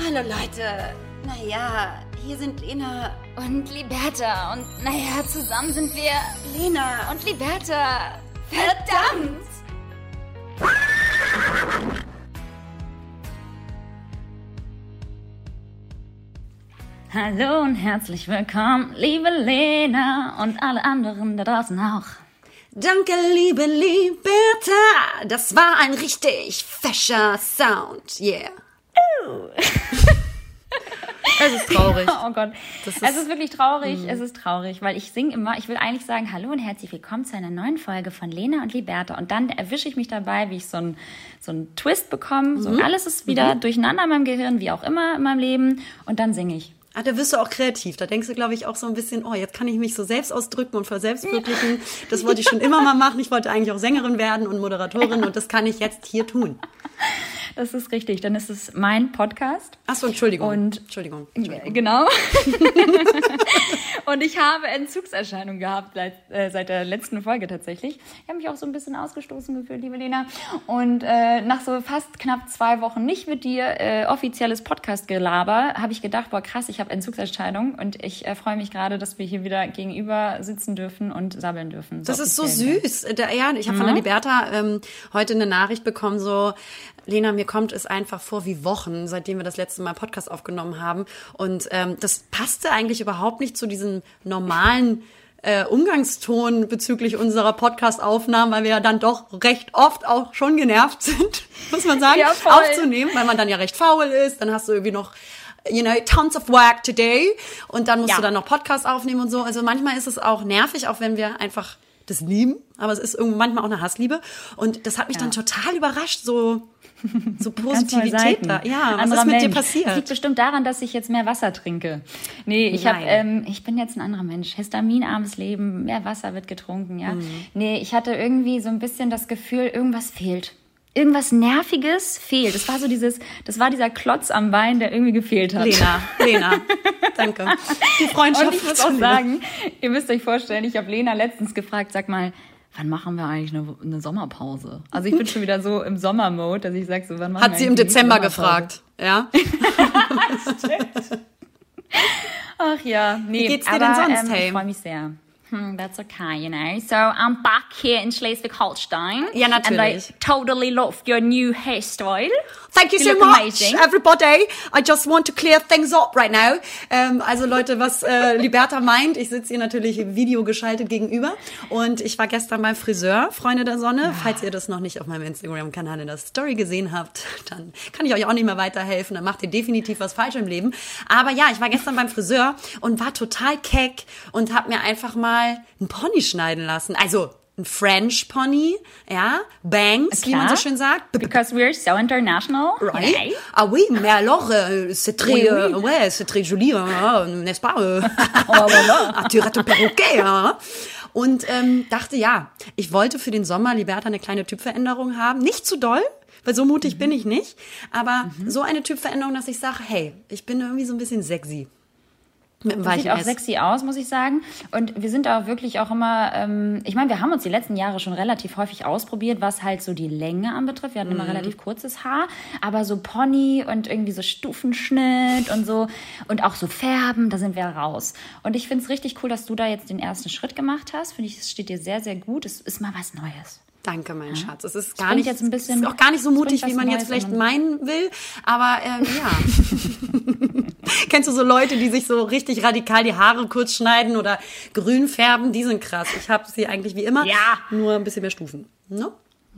Hallo Leute. Naja, hier sind Lena Und Liberta. Und naja, zusammen sind wir Lena und Liberta. Verdammt! Hallo und herzlich willkommen, liebe Lena und alle anderen da draußen auch. Danke, liebe Liberta. Das war ein richtig fescher Sound. Yeah. Es ist traurig. Oh Gott. Das ist- Mhm. es ist wirklich traurig. Es ist traurig, weil ich singe immer, ich will eigentlich sagen, hallo und herzlich willkommen zu einer neuen Folge von Lena und Liberta. Und dann erwische ich mich dabei, wie ich so einen so einen Twist bekomme. So, Mhm. alles ist wieder durcheinander in meinem Gehirn, wie auch immer in meinem Leben. Und dann singe ich. Ah, da wirst du auch kreativ. Da denkst du, glaube ich, auch so ein bisschen, oh, jetzt kann ich mich so selbst ausdrücken und verselbstwirklichen. Das wollte ich schon immer mal machen. Ich wollte eigentlich auch Sängerin werden und Moderatorin und das kann ich jetzt hier tun. Das ist richtig. Dann ist es mein Podcast. Achso, Entschuldigung. Und- Entschuldigung. Entschuldigung. Genau. und ich habe Entzugserscheinungen gehabt seit, äh, seit der letzten Folge tatsächlich. Ich habe mich auch so ein bisschen ausgestoßen gefühlt, liebe Lena. Und äh, nach so fast knapp zwei Wochen nicht mit dir äh, offizielles Podcast-Gelaber, habe ich gedacht, boah krass, ich habe Entzugserscheinungen und ich äh, freue mich gerade, dass wir hier wieder gegenüber sitzen dürfen und sabbeln dürfen. Das ist so offiziell. süß. Da, ja, ich habe von der Liberta ähm, heute eine Nachricht bekommen, so, Lena, mir kommt es einfach vor wie Wochen, seitdem wir das letzte Mal Podcast aufgenommen haben. Und ähm, das passte eigentlich überhaupt nicht zu normalen äh, Umgangston bezüglich unserer Podcast-Aufnahmen, weil wir ja dann doch recht oft auch schon genervt sind, muss man sagen, Ja, aufzunehmen, weil man dann ja recht faul ist. Dann hast du irgendwie noch you know, tons of work today. Und dann musst Ja. du dann noch Podcast aufnehmen und so. Also manchmal ist es auch nervig, auch wenn wir einfach das lieben. Aber es ist irgendwie manchmal auch eine Hassliebe. Und das hat mich dann total überrascht, so, so Positivität da. Ja, was Anderer ist mit dir Mensch. Das liegt passiert? bestimmt daran, dass ich jetzt mehr Wasser trinke. Nee, ich habe, ähm, ich bin jetzt ein anderer Mensch. Histaminarmes Leben, mehr Wasser wird getrunken, ja. Mhm. Nee, ich hatte irgendwie so ein bisschen das Gefühl, irgendwas fehlt. Irgendwas Nerviges fehlt. Das war so dieses, das war dieser Klotz am Bein, der irgendwie gefehlt hat. Lena, Lena, danke. Die Freundschaft Und ich muss auch sagen, ihr müsst euch vorstellen, ich habe Lena letztens gefragt, sag mal, wann machen wir eigentlich eine, eine Sommerpause? Also ich bin schon wieder so im Sommermode, dass ich sage so, wann machen Hat wir sie im Dezember gefragt, ja? Ach ja, nee, Wie geht's dir aber, denn sonst, ähm, hey? Ich freue mich sehr. Hmm, that's okay, you know. So I'm back here in Schleswig-Holstein. Ja, natürlich. And I totally loved your new hairstyle. Thank you You so much, amazing. everybody. I just want to clear things up right now. Ähm, also Leute, was äh, Liberta meint, ich sitze ihr natürlich im Video geschaltet gegenüber und ich war gestern beim Friseur, Freunde der Sonne. Falls ihr das noch nicht auf meinem Instagram-Kanal in der Story gesehen habt, dann kann ich euch auch nicht mehr weiterhelfen. Dann macht ihr definitiv was falsch im Leben. Aber ja, ich war gestern beim Friseur und war total keck und habe mir einfach mal einen Pony schneiden lassen. Also ein French Pony, ja, Bangs, wie man so Klar. schön sagt. Because we're so international. Right? Okay. Ah oui, mais alors, euh, c'est très, Oui, oui. euh, ouais, c'est très joli, hein, n'est-ce pas? euh? voilà. ah, tu rates ton perroquet, hein? Und ähm, dachte, ja, ich wollte für den Sommer Liberta eine kleine Typveränderung haben. Nicht zu doll, weil so mutig Mhm. bin ich nicht. Aber so eine Typveränderung, dass ich sage, hey, ich bin irgendwie so ein bisschen sexy. Mit dem Das sieht auch sexy aus, muss ich sagen. Und wir sind auch wirklich auch immer, ähm, ich meine, wir haben uns die letzten Jahre schon relativ häufig ausprobiert, was halt so die Länge anbetrifft. Wir hatten Mhm. immer relativ kurzes Haar, aber so Pony und irgendwie so Stufenschnitt und so und auch so Färben, da sind wir raus. Und ich finde es richtig cool, dass du da jetzt den ersten Schritt gemacht hast. Finde ich, es steht dir sehr, sehr gut. Es ist mal was Neues. Danke, mein Schatz. Es ist gar nicht, jetzt ein bisschen- auch gar nicht so mutig, wie man jetzt vielleicht meinen will. Aber ähm, ja. Kennst du so Leute, die sich so richtig radikal die Haare kurz schneiden oder grün färben? Die sind krass. Ich habe sie eigentlich wie immer, Ja. nur ein bisschen mehr Stufen. Ne?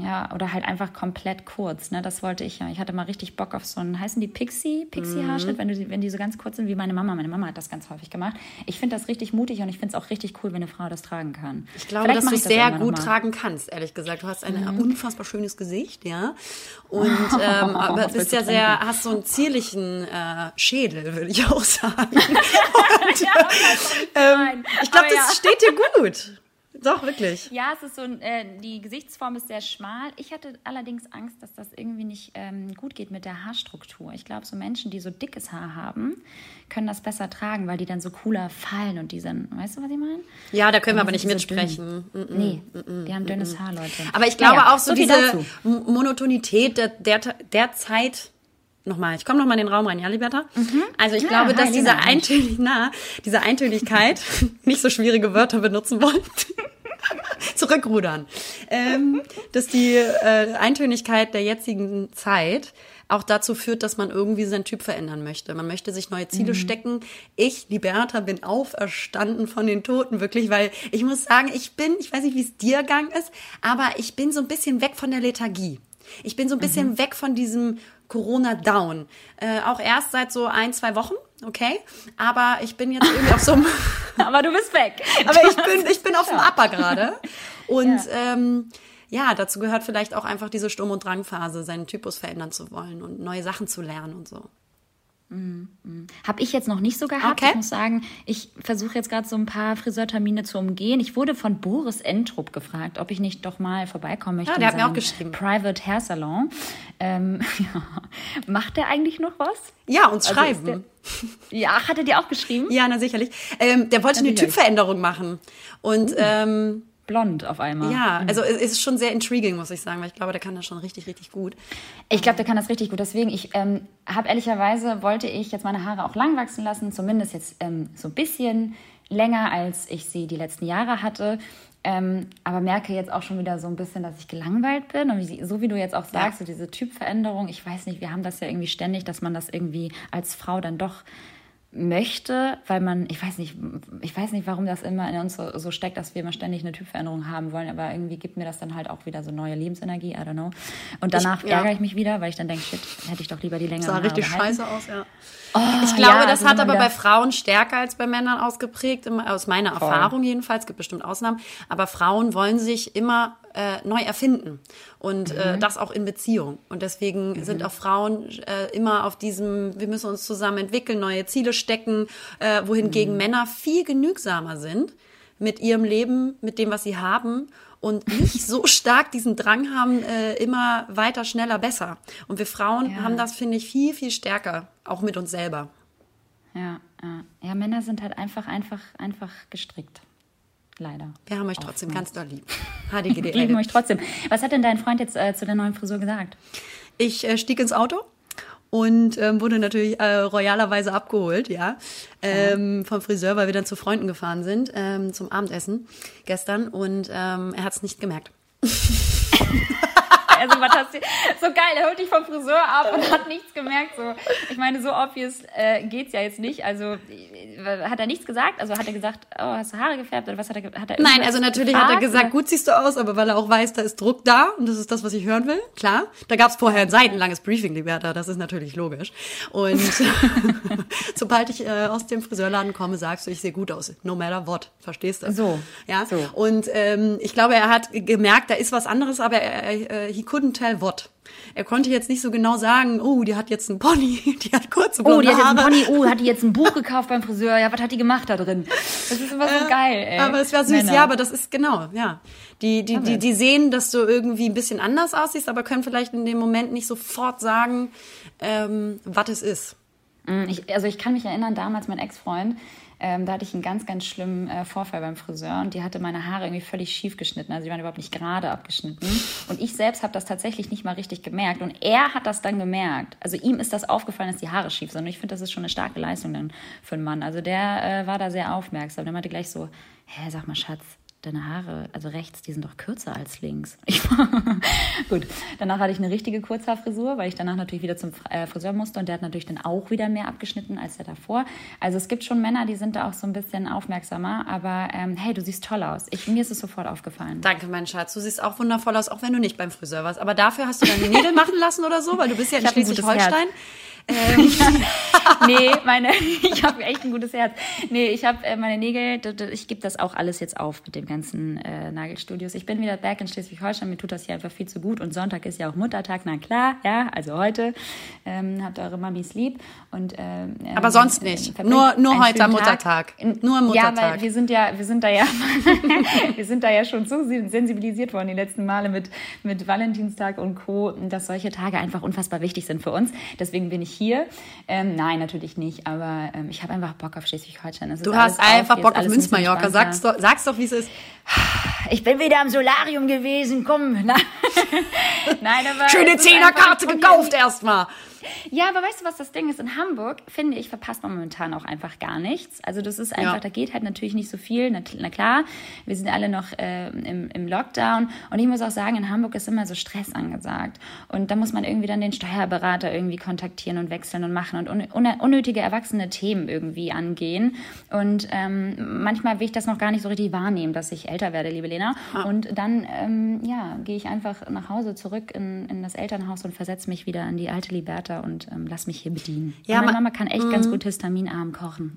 Ja, oder halt einfach komplett kurz, ne? Das wollte ich ja. Ich hatte mal richtig Bock auf so einen, heißen die Pixie, Pixie-Haarschnitt, wenn, du die- wenn die so ganz kurz sind, wie meine Mama. Meine Mama hat das ganz häufig gemacht. Ich finde das richtig mutig und ich finde es auch richtig cool, wenn eine Frau das tragen kann. Ich glaube, Vielleicht dass du es sehr gut tragen kannst, ehrlich gesagt. Du hast ein unfassbar schönes Gesicht, ja. Und ähm, aber Was bist ja du sehr, trinken? hast so einen zierlichen äh, Schädel, würde ich auch sagen. Und, ähm, ich glaube, das ja. steht dir gut. Doch, wirklich. Ja, es ist so, äh, die Gesichtsform ist sehr schmal. Ich hatte allerdings Angst, dass das irgendwie nicht ähm, gut geht mit der Haarstruktur. Ich glaube, so Menschen, die so dickes Haar haben, können das besser tragen, weil die dann so cooler fallen und die sind, weißt du, was ich meine? Ja, da können wir aber nicht die so mitsprechen. Mm, mm. Nee, die haben dünnes Haar, Leute. Aber ich glaube Naja, auch so, viel diese Monotonität der, der, der Zeit nochmal, ich komme nochmal in den Raum rein, ja, Liberta? Mhm. Also ich Ja, glaube, hi, dass diese. Eintönig na, diese Eintönigkeit, nicht so schwierige Wörter benutzen wollen, zurückrudern, ähm, dass die äh, Eintönigkeit der jetzigen Zeit auch dazu führt, dass man irgendwie seinen Typ verändern möchte. Man möchte sich neue Ziele stecken. Ich, Liberta, bin auferstanden von den Toten, wirklich, weil ich muss sagen, ich bin, ich weiß nicht, wie es dir gegangen ist, aber ich bin so ein bisschen weg von der Lethargie. Ich bin so ein bisschen weg von diesem Corona-Down. Äh, auch erst seit so ein, zwei Wochen, okay? Aber ich bin jetzt irgendwie auf so einem... Aber du bist weg. Aber ich bin, ich bin auf dem Upper gerade. Und ähm, ja, dazu gehört vielleicht auch einfach diese Sturm- und Drangphase, seinen Typus verändern zu wollen und neue Sachen zu lernen und so. Habe ich jetzt noch nicht so gehabt. Okay. Ich muss sagen, ich versuche jetzt gerade so ein paar Friseurtermine zu umgehen. Ich wurde von Boris Entrup gefragt, ob ich nicht doch mal vorbeikommen möchte. Ja, in der hat mir auch geschrieben. Private Hair Salon. Ähm, ja. Macht der eigentlich noch was? Ja, uns Also schreiben. ist Ja, hat er dir auch geschrieben? Ja, na sicherlich. Ähm, der wollte eine Sicherlich. Typveränderung machen. Und ähm, Blond auf einmal. ja, also es ist schon sehr intriguing, muss ich sagen, weil ich glaube, der kann das schon richtig, richtig gut. Ich glaube, der kann das richtig gut. Deswegen, ich ähm, habe ehrlicherweise, wollte ich jetzt meine Haare auch lang wachsen lassen, zumindest jetzt ähm, so ein bisschen länger, als ich sie die letzten Jahre hatte. Ähm, aber merke jetzt auch schon wieder so ein bisschen, dass ich gelangweilt bin. Und wie, so wie du jetzt auch sagst, so diese Typveränderung, ich weiß nicht, wir haben das ja irgendwie ständig, dass man das irgendwie als Frau dann doch möchte, weil man, ich weiß nicht, ich weiß nicht, warum das immer in uns so, so steckt, dass wir immer ständig eine Typveränderung haben wollen, aber irgendwie gibt mir das dann halt auch wieder so neue Lebensenergie, I don't know. Und danach ja. ärgere ich mich wieder, weil ich dann denke, shit, hätte ich doch lieber die längeren Sah Haare richtig behalten. scheiße aus, ja. Oh, Ich glaube, ja, das hat aber bei Frauen stärker als bei Männern ausgeprägt, aus meiner Erfahrung jedenfalls. Es gibt bestimmt Ausnahmen. Aber Frauen wollen sich immer äh, neu erfinden und äh, Mhm. das auch in Beziehung. Und deswegen sind auch Frauen äh, immer auf diesem, wir müssen uns zusammen entwickeln, neue Ziele stecken, äh, wohingegen Mhm. Männer viel genügsamer sind mit ihrem Leben, mit dem, was sie haben und nicht so stark diesen Drang haben, äh, immer weiter, schneller, besser. Und wir Frauen Ja. haben das, finde ich, viel, viel stärker, auch mit uns selber. Ja, ja. ja, Männer sind halt einfach, einfach, einfach gestrickt. Leider. Wir haben euch trotzdem ganz doll lieb. Wir lieben euch trotzdem. Was hat denn dein Freund jetzt äh, zu der neuen Frisur gesagt? Ich äh, stieg ins Auto und ähm, wurde natürlich äh, royalerweise abgeholt, ja, ähm, vom Friseur, weil wir dann zu Freunden gefahren sind ähm, zum Abendessen gestern und ähm, er hat es nicht gemerkt. Also, was hast du, so geil, er holt dich vom Friseur ab und hat nichts gemerkt. So, ich meine, so obvious äh, geht's ja jetzt nicht. Also, äh, hat er nichts gesagt? Also, hat er gesagt, oh, hast du Haare gefärbt oder was hat er, hat er Nein, also natürlich hat er gefragt, gesagt, oder? gut siehst du aus, aber weil er auch weiß, da ist Druck da und das ist das, was ich hören will, klar. Da gab es vorher ein seitenlanges Briefing, Liberta, das ist natürlich logisch. Und sobald ich äh, aus dem Friseurladen komme, sagst du, ich sehe gut aus, no matter what, verstehst du? So, Ja, so. und ähm, ich glaube, er hat gemerkt, da ist was anderes, aber er, er, äh, he couldn't tell what. Er konnte jetzt nicht so genau sagen, oh, die hat jetzt einen Pony, die hat kurze blonde Oh, die hat jetzt einen. Pony, oh, hat die jetzt ein Buch gekauft beim Friseur? Ja, was hat die gemacht da drin? Das ist immer so geil, ey. Äh, Aber es wäre süß, Männer. ja, aber das ist genau, ja. Die, die, die, die sehen, dass du irgendwie ein bisschen anders aussiehst, aber können vielleicht in dem Moment nicht sofort sagen, ähm, was es ist. Mm, Ich, also ich kann mich erinnern, damals mein Ex-Freund, ähm, da hatte ich einen ganz, ganz schlimmen äh, Vorfall beim Friseur und die hatte meine Haare irgendwie völlig schief geschnitten. Also die waren überhaupt nicht gerade abgeschnitten. Und ich selbst habe das tatsächlich nicht mal richtig gemerkt. Und er hat das dann gemerkt. Also ihm ist das aufgefallen, dass die Haare schief sind. Und ich finde, das ist schon eine starke Leistung dann für einen Mann. Also der äh, war da sehr aufmerksam. Der meinte gleich so, hä, sag mal, Schatz, deine Haare, also rechts, die sind doch kürzer als links. Ich, gut, danach hatte ich eine richtige Kurzhaarfrisur, weil ich danach natürlich wieder zum äh, Friseur musste und der hat natürlich dann auch wieder mehr abgeschnitten als der davor. Also es gibt schon Männer, die sind da auch so ein bisschen aufmerksamer, aber ähm, hey, du siehst toll aus. Ich, mir ist es sofort aufgefallen. Danke, mein Schatz. Du siehst auch wundervoll aus, auch wenn du nicht beim Friseur warst. Aber dafür hast du deine Nägel machen lassen oder so, weil du bist ja in Ich Schleswig-Holstein. nee, meine, ich habe echt ein gutes Herz. Nee, ich habe äh, meine Nägel, ich gebe das auch alles jetzt auf mit den ganzen äh, Nagelstudios. Ich bin wieder back in Schleswig-Holstein, mir tut das hier einfach viel zu gut und Sonntag ist ja auch Muttertag, na klar, ja, also heute ähm, habt eure Mamis lieb und ähm, Aber sonst nicht. äh, verbringt Nur- nur heute am Muttertag. In- Nur am Ja, Muttertag. weil wir sind ja, wir sind da ja, wir sind da ja schon so sensibilisiert worden die letzten Male mit, mit Valentinstag und Co., dass solche Tage einfach unfassbar wichtig sind für uns. Deswegen bin ich hier. Ähm, nein, natürlich nicht, aber ähm, ich habe einfach Bock auf Schleswig-Holstein. Du hast einfach ist Bock auf Münzmallorca. Sag's doch, sag's doch, wie es ist. Ich bin wieder am Solarium gewesen, komm. Nein, Nein aber Schöne Zehnerkarte gekauft erstmal. Ja, aber weißt du, was das Ding ist? In Hamburg, finde ich, verpasst man momentan auch einfach gar nichts. Also das ist einfach, ja. da geht halt natürlich nicht so viel. Na, na klar, wir sind alle noch äh, im, im Lockdown. Und ich muss auch sagen, in Hamburg ist immer so Stress angesagt. Und da muss man irgendwie dann den Steuerberater irgendwie kontaktieren und wechseln und machen und un unnötige erwachsene Themen irgendwie angehen. Und ähm, manchmal will ich das noch gar nicht so richtig wahrnehmen, dass ich älter werde, liebe Lena. Ah. Und dann, ähm, ja, gehe ich einfach nach Hause zurück in, in das Elternhaus und versetze mich wieder an die alte Liberta und ähm, lass mich hier bedienen. Ja, meine Mama kann echt ganz mhm. gut histaminarm kochen.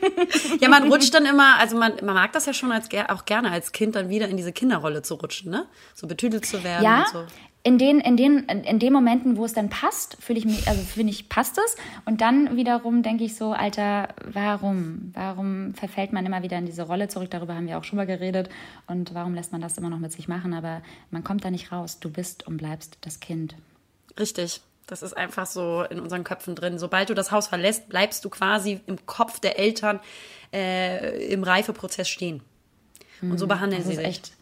ja, man rutscht dann immer, also man, man mag das ja schon als, auch gerne als Kind dann wieder in diese Kinderrolle zu rutschen, ne? So betütelt zu werden ja, und so in den, in den, in den Momenten, wo es dann passt, fühle ich mich, also finde ich, passt es. Und dann wiederum denke ich so, Alter, warum? Warum verfällt man immer wieder in diese Rolle zurück? Darüber haben wir auch schon mal geredet. Und warum lässt man das immer noch mit sich machen? Aber man kommt da nicht raus. Du bist und bleibst das Kind. Richtig. Das ist einfach so in unseren Köpfen drin. Sobald du das Haus verlässt, bleibst du quasi im Kopf der Eltern äh, im Reifeprozess stehen. Und so hm, behandeln das sie sich. Echt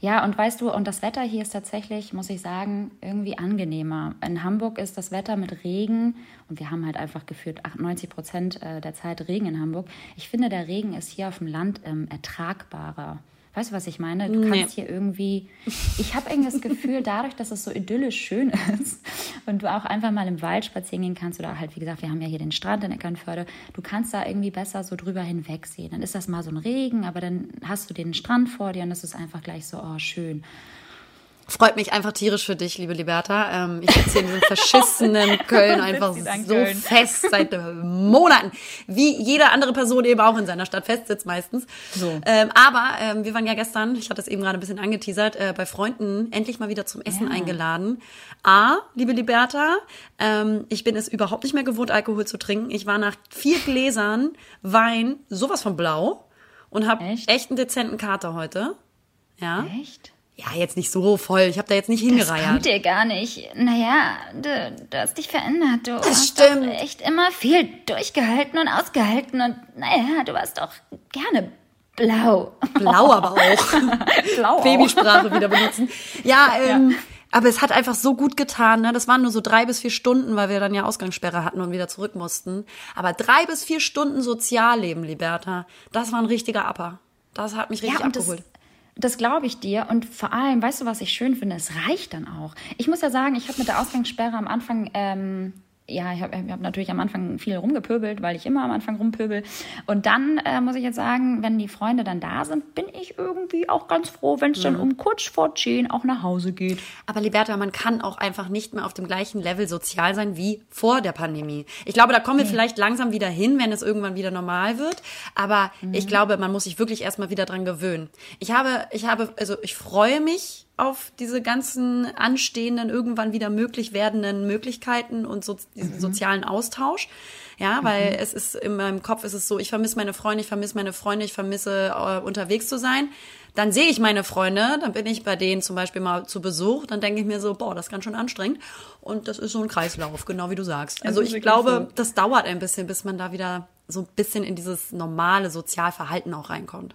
ja, und weißt du, und das Wetter hier ist tatsächlich, muss ich sagen, irgendwie angenehmer. In Hamburg ist das Wetter mit Regen, und wir haben halt einfach gefühlt 98 Prozent äh, der Zeit Regen in Hamburg. Ich finde, der Regen ist hier auf dem Land ähm, ertragbarer. Weißt du, was ich meine? Du kannst hier irgendwie. Ich habe irgendwie das Gefühl, dadurch, dass es so idyllisch schön ist und du auch einfach mal im Wald spazieren gehen kannst oder halt, wie gesagt, wir haben ja hier den Strand in Eckernförde, du kannst da irgendwie besser so drüber hinwegsehen. Dann ist das mal so ein Regen, aber dann hast du den Strand vor dir und das ist einfach gleich so, oh, schön. Freut mich einfach tierisch für dich, liebe Liberta. Ähm, ich sitze hier in diesem verschissenen Köln einfach so Köln. fest seit Monaten. Wie jede andere Person eben auch in seiner Stadt festsitzt meistens. So. Ähm, aber ähm, wir waren ja gestern, ich hatte es eben gerade ein bisschen angeteasert, äh, bei Freunden endlich mal wieder zum Essen ja. eingeladen. A, liebe Liberta, ähm, ich bin es überhaupt nicht mehr gewohnt, Alkohol zu trinken. Ich war nach vier Gläsern Wein sowas von blau und habe echt? echt einen dezenten Kater heute. Ja. Echt? Ja, jetzt nicht so voll. Ich habe da jetzt nicht hingereiert. Das kommt dir gar nicht. Naja, du, du hast dich verändert. Du das hast stimmt. echt immer viel durchgehalten und ausgehalten. Und naja, du warst doch gerne blau. Blau aber auch. blau Babysprache wieder benutzen. Ja, ähm, ja. aber es hat einfach so gut getan. Ne? Das waren nur so drei bis vier Stunden, weil wir dann ja Ausgangssperre hatten und wieder zurück mussten. Aber drei bis vier Stunden Sozialleben, Liberta, das war ein richtiger Upper. Das hat mich richtig ja, abgeholt. Das, das glaube ich dir. Und vor allem, weißt du, was ich schön finde? Es reicht dann auch. Ich muss ja sagen, ich habe mit der Ausgangssperre am Anfang ähm, ja, ich habe hab natürlich am Anfang viel rumgepöbelt, weil ich immer am Anfang rumpöbel. Und dann äh, muss ich jetzt sagen, wenn die Freunde dann da sind, bin ich irgendwie auch ganz froh, wenn es mhm. dann um kurz vor zehn auch nach Hause geht. Aber Liberta, man kann auch einfach nicht mehr auf dem gleichen Level sozial sein wie vor der Pandemie. Ich glaube, da kommen wir nee. vielleicht langsam wieder hin, wenn es irgendwann wieder normal wird. Aber mhm. ich glaube, man muss sich wirklich erstmal wieder dran gewöhnen. Ich habe, ich habe, also ich freue mich auf diese ganzen anstehenden, irgendwann wieder möglich werdenden Möglichkeiten und so, diesen mhm. sozialen Austausch. Ja, weil mhm. es ist in meinem Kopf ist es so, ich vermisse meine Freunde, ich vermisse meine Freunde, ich vermisse äh, unterwegs zu sein. Dann sehe ich meine Freunde, dann bin ich bei denen zum Beispiel mal zu Besuch, dann denke ich mir so, boah, das ist ganz schön anstrengend. Und das ist so ein Kreislauf, genau wie du sagst. Also ich glaube, so. das dauert ein bisschen, bis man da wieder so ein bisschen in dieses normale Sozialverhalten auch reinkommt.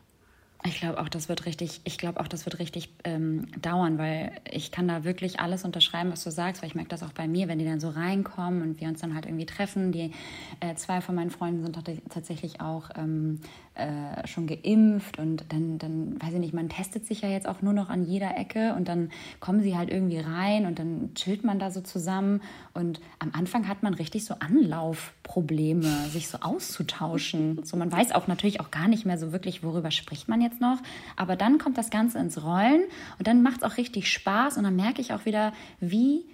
Ich glaube auch, das wird richtig, ich glaube auch, das wird richtig ähm, dauern, weil ich kann da wirklich alles unterschreiben, was du sagst, weil ich merke das auch bei mir, wenn die dann so reinkommen und wir uns dann halt irgendwie treffen. Die äh, zwei von meinen Freunden sind tatsächlich auch ähm, äh, schon geimpft und dann, dann, weiß ich nicht, man testet sich ja jetzt auch nur noch an jeder Ecke und dann kommen sie halt irgendwie rein und dann chillt man da so zusammen und am Anfang hat man richtig so Anlaufprobleme, sich so auszutauschen. So, man weiß auch natürlich auch gar nicht mehr so wirklich, worüber spricht man jetzt noch, aber dann kommt das Ganze ins Rollen und dann macht es auch richtig Spaß und dann merke ich auch wieder, wie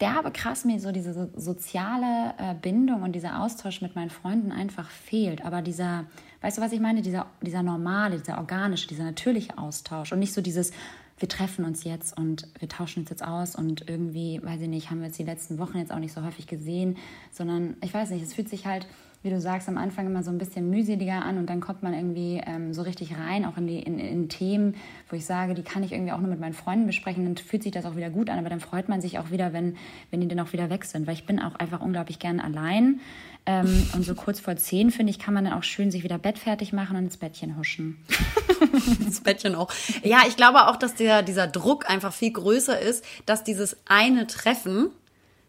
derbe krass mir so diese soziale äh, Bindung und dieser Austausch mit meinen Freunden einfach fehlt. Aber dieser, weißt du, was ich meine? Dieser, dieser normale, dieser organische, dieser natürliche Austausch und nicht so dieses, wir treffen uns jetzt und wir tauschen uns jetzt aus und irgendwie, weiß ich nicht, haben wir jetzt die letzten Wochen jetzt auch nicht so häufig gesehen, sondern ich weiß nicht, es fühlt sich halt wie du sagst, am Anfang immer so ein bisschen mühseliger an und dann kommt man irgendwie ähm, so richtig rein, auch in, die, in, in, Themen, wo ich sage, die kann ich irgendwie auch nur mit meinen Freunden besprechen, dann fühlt sich das auch wieder gut an, aber dann freut man sich auch wieder, wenn, wenn die dann auch wieder weg sind, weil ich bin auch einfach unglaublich gern allein ähm, und so kurz vor zehn, finde ich, kann man dann auch schön sich wieder bettfertig machen und ins Bettchen huschen. ins Bettchen auch. Ja, ich glaube auch, dass der, dieser Druck einfach viel größer ist, dass dieses eine Treffen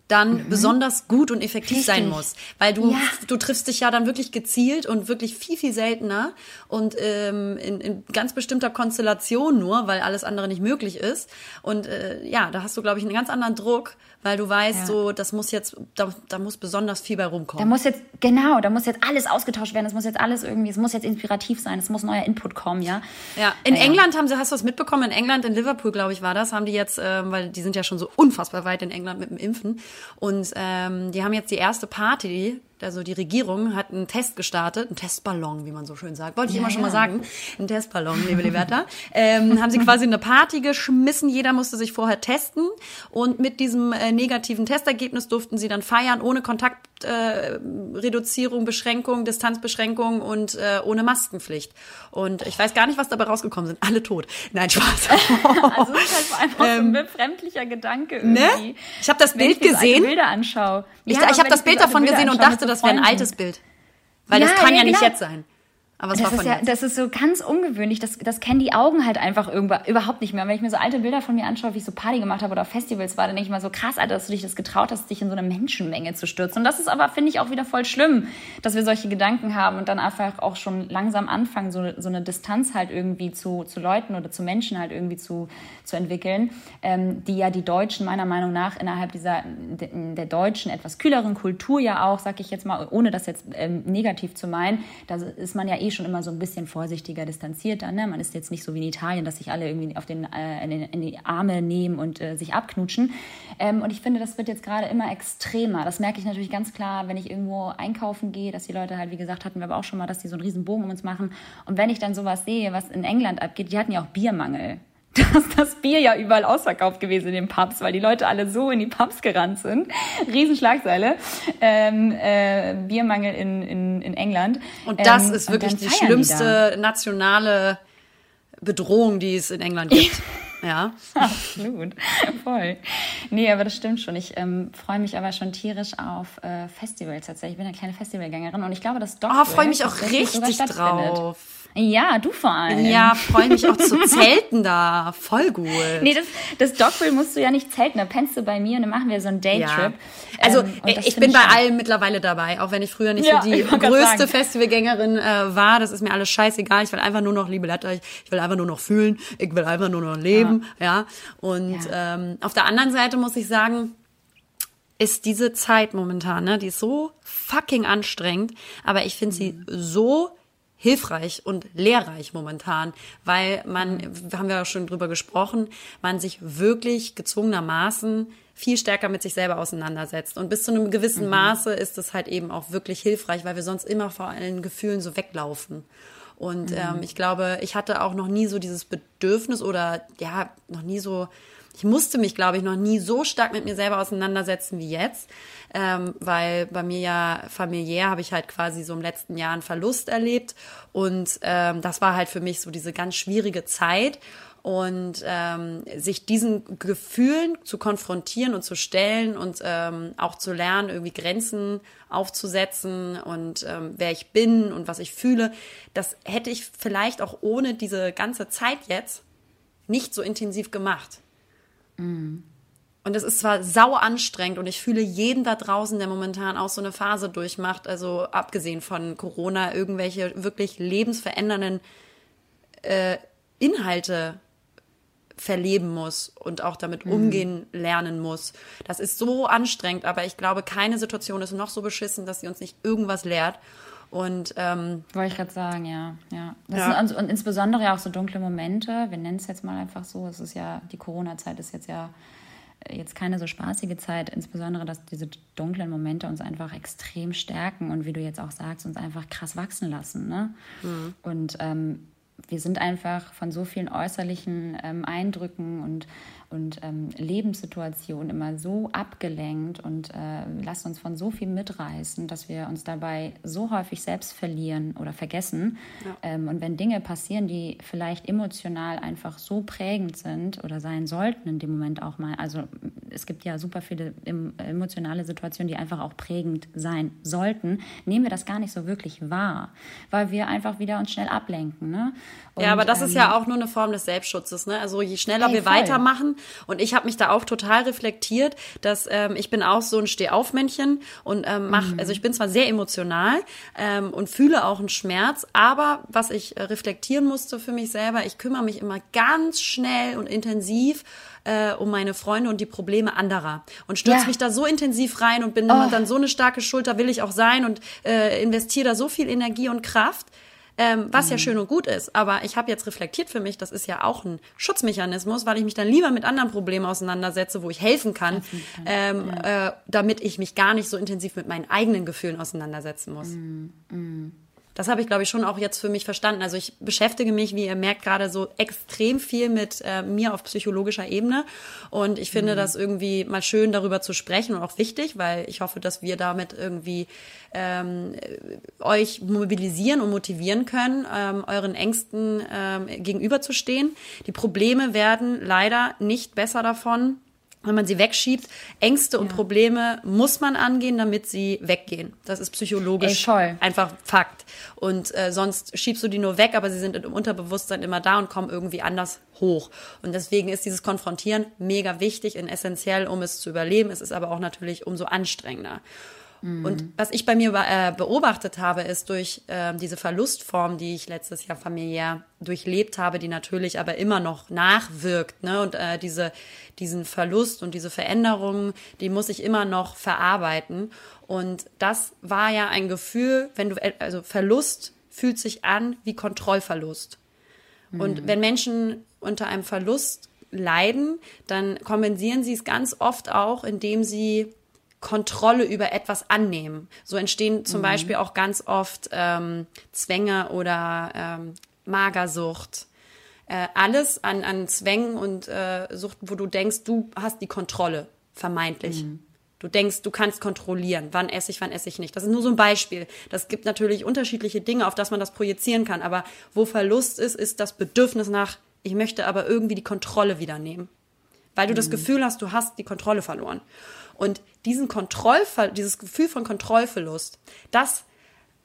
dann mhm. besonders gut und effektiv Richtig. sein muss. Weil du, ja. du triffst dich ja dann wirklich gezielt und wirklich viel, viel seltener und ähm, in, in ganz bestimmter Konstellation nur, weil alles andere nicht möglich ist. Und äh, ja, da hast du, glaube ich, einen ganz anderen Druck, weil du weißt, ja. so, das muss jetzt, da, da muss besonders viel bei rumkommen. Da muss jetzt, genau, da muss jetzt alles ausgetauscht werden, es muss jetzt alles irgendwie, es muss jetzt inspirativ sein, es muss neuer Input kommen, ja. Ja, in ja, England haben sie, hast du was mitbekommen? In England, in Liverpool, glaube ich, war das, haben die jetzt, ähm, weil die sind ja schon so unfassbar weit in England mit dem Impfen. Und ähm, die haben jetzt die erste Party also die Regierung hat einen Test gestartet, einen Testballon, wie man so schön sagt. Wollte ich ja, immer schon mal sagen. Ein Testballon, liebe Liberta. ähm, haben sie quasi eine Party geschmissen. Jeder musste sich vorher testen. Und mit diesem äh, negativen Testergebnis durften sie dann feiern, ohne Kontaktreduzierung, äh, Beschränkung, Distanzbeschränkung und äh, ohne Maskenpflicht. Und ich weiß gar nicht, was dabei rausgekommen sind. Alle tot. Nein, Spaß. also das ist halt vor allem auch ähm, so ein befremdlicher Gedanke ne? irgendwie. Ne? Ich habe das Bild gesehen. Bilder anschaue. Ich, ja, ich habe das Bild davon gesehen und dachte, das wäre ein altes Bild. Weil ja, das kann ja, ja nicht genau. jetzt sein. Aber es das war von ist ja, das ist so ganz ungewöhnlich. Das, das kennen die Augen halt einfach überhaupt nicht mehr. Und wenn ich mir so alte Bilder von mir anschaue, wie ich so Party gemacht habe oder auf Festivals war, dann denke ich mal so krass, Alter, dass du dich das getraut hast, dich in so eine Menschenmenge zu stürzen. Und das ist aber, finde ich, auch wieder voll schlimm, dass wir solche Gedanken haben und dann einfach auch schon langsam anfangen, so, so eine Distanz halt irgendwie zu, zu Leuten oder zu Menschen halt irgendwie zu, zu entwickeln, ähm, die ja die Deutschen meiner Meinung nach innerhalb dieser, der deutschen, etwas kühleren Kultur ja auch, sag ich jetzt mal, ohne das jetzt ähm, negativ zu meinen, da ist man ja eh schon immer so ein bisschen vorsichtiger, distanzierter. Ne? Man ist jetzt nicht so wie in Italien, dass sich alle irgendwie auf den, äh, in, in, die Arme nehmen und äh, sich abknutschen. Ähm, und ich finde, das wird jetzt gerade immer extremer. Das merke ich natürlich ganz klar, wenn ich irgendwo einkaufen gehe, dass die Leute halt, wie gesagt, hatten wir aber auch schon mal, dass die so einen riesen Bogen um uns machen. Und wenn ich dann sowas sehe, was in England abgeht, die hatten ja auch Biermangel dass das Bier ja überall ausverkauft gewesen in den Pubs, weil die Leute alle so in die Pubs gerannt sind. Riesenschlagseile. Ähm, äh, Biermangel in, in, in England. Und das ähm, ist wirklich die schlimmste die nationale Bedrohung, die es in England gibt. Ja. Absolut. Voll. Nee, aber das stimmt schon. Ich ähm, freue mich aber schon tierisch auf äh, Festivals tatsächlich. Ich bin eine kleine Festivalgängerin und ich glaube, dass doch. Oh, freue mich auch richtig drauf. Ja, du vor allem. Ja, freue mich auch zu zelten da. Voll gut. Nee, das, das Dogville musst du ja nicht zelten. Da pennst du bei mir und dann machen wir so einen Daytrip. Ja. Also ähm, ich bin bei allem mittlerweile dabei, auch wenn ich früher nicht ja, so die größte Festivalgängerin äh, war. Das ist mir alles scheißegal. Ich will einfach nur noch, liebe Leute, ich will einfach nur noch fühlen. Ich will einfach nur noch leben. Ja. ja. Und. Ähm, auf der anderen Seite muss ich sagen, ist diese Zeit momentan, ne, die ist so fucking anstrengend, aber ich finde sie mhm. so hilfreich und lehrreich momentan, weil man, haben wir ja schon drüber gesprochen, man sich wirklich gezwungenermaßen viel stärker mit sich selber auseinandersetzt. Und bis zu einem gewissen mhm. Maße ist es halt eben auch wirklich hilfreich, weil wir sonst immer vor allen Gefühlen so weglaufen. Und mhm. ähm, ich glaube, ich hatte auch noch nie so dieses Bedürfnis oder ja, noch nie so, ich musste mich, glaube ich, noch nie so stark mit mir selber auseinandersetzen wie jetzt ähm, weil bei mir ja familiär habe ich halt quasi so im letzten Jahr einen Verlust erlebt und ähm, das war halt für mich so diese ganz schwierige Zeit und ähm, sich diesen Gefühlen zu konfrontieren und zu stellen und ähm, auch zu lernen, irgendwie Grenzen aufzusetzen und ähm, wer ich bin und was ich fühle, das hätte ich vielleicht auch ohne diese ganze Zeit jetzt nicht so intensiv gemacht. Mhm. Und es ist zwar sau anstrengend und ich fühle jeden da draußen, der momentan auch so eine Phase durchmacht, also abgesehen von Corona, irgendwelche wirklich lebensverändernden äh, Inhalte verleben muss und auch damit mhm. umgehen lernen muss. Das ist so anstrengend, aber ich glaube, keine Situation ist noch so beschissen, dass sie uns nicht irgendwas lehrt. Und ähm, wollte ich gerade sagen, ja, ja. Das ja. Sind, also, und insbesondere auch so dunkle Momente. Wir nennen es jetzt mal einfach so. Es ist ja die Corona-Zeit ist jetzt ja jetzt keine so spaßige Zeit, insbesondere, dass diese dunklen Momente uns einfach extrem stärken und wie du jetzt auch sagst, uns einfach krass wachsen lassen. Ne? Mhm. Und ähm, wir sind einfach von so vielen äußerlichen ähm, Eindrücken und und ähm, Lebenssituation immer so abgelenkt und äh, lassen uns von so viel mitreißen, dass wir uns dabei so häufig selbst verlieren oder vergessen. Ja. Ähm, und wenn Dinge passieren, die vielleicht emotional einfach so prägend sind oder sein sollten in dem Moment auch mal, also es gibt ja super viele emotionale Situationen, die einfach auch prägend sein sollten, nehmen wir das gar nicht so wirklich wahr, weil wir einfach wieder uns schnell ablenken. Ne? Und, ja, aber das ähm, ist ja auch nur eine Form des Selbstschutzes. Ne? Also je schneller ey, wir voll. weitermachen und ich habe mich da auch total reflektiert, dass ähm, ich bin auch so ein Stehaufmännchen und ähm, mach, mhm. also ich bin zwar sehr emotional ähm, und fühle auch einen Schmerz, aber was ich äh, reflektieren musste für mich selber, ich kümmere mich immer ganz schnell und intensiv äh, um meine Freunde und die Probleme anderer und stürze ja. mich da so intensiv rein und bin oh. dann so eine starke Schulter will ich auch sein und äh, investiere da so viel Energie und Kraft. Ähm, was mhm. ja schön und gut ist, aber ich habe jetzt reflektiert für mich, das ist ja auch ein Schutzmechanismus, weil ich mich dann lieber mit anderen Problemen auseinandersetze, wo ich helfen kann, ähm, ja. äh, damit ich mich gar nicht so intensiv mit meinen eigenen Gefühlen auseinandersetzen muss. Mhm. Das habe ich, glaube ich, schon auch jetzt für mich verstanden. Also ich beschäftige mich, wie ihr merkt, gerade so extrem viel mit äh, mir auf psychologischer Ebene. Und ich finde mhm. das irgendwie mal schön, darüber zu sprechen und auch wichtig, weil ich hoffe, dass wir damit irgendwie ähm, euch mobilisieren und motivieren können, ähm, euren Ängsten ähm, gegenüberzustehen. Die Probleme werden leider nicht besser davon, wenn man sie wegschiebt. Ängste ja. und Probleme muss man angehen, damit sie weggehen. Das ist psychologisch Ey, einfach Fakt. Und äh, sonst schiebst du die nur weg, aber sie sind im Unterbewusstsein immer da und kommen irgendwie anders hoch. Und deswegen ist dieses Konfrontieren mega wichtig und essentiell, um es zu überleben. Es ist aber auch natürlich umso anstrengender. Mhm. Und was ich bei mir äh, beobachtet habe, ist durch äh, diese Verlustform, die ich letztes Jahr familiär durchlebt habe, die natürlich aber immer noch nachwirkt. Ne? Und äh, diese, diesen Verlust und diese Veränderungen, die muss ich immer noch verarbeiten. Und das war ja ein Gefühl, wenn du, also Verlust fühlt sich an wie Kontrollverlust. Mhm. Und wenn Menschen unter einem Verlust leiden, dann kompensieren sie es ganz oft auch, indem sie Kontrolle über etwas annehmen. So entstehen zum mhm. Beispiel auch ganz oft ähm, Zwänge oder ähm, Magersucht. Äh, alles an, an Zwängen und äh, Suchten, wo du denkst, du hast die Kontrolle, vermeintlich. Mhm. Du denkst, du kannst kontrollieren, wann esse ich, wann esse ich nicht. Das ist nur so ein Beispiel. Das gibt natürlich unterschiedliche Dinge, auf das man das projizieren kann. Aber wo Verlust ist, ist das Bedürfnis nach, ich möchte aber irgendwie die Kontrolle wieder nehmen. Weil du mhm. das Gefühl hast, du hast die Kontrolle verloren. Und diesen Kontrollver dieses Gefühl von Kontrollverlust, das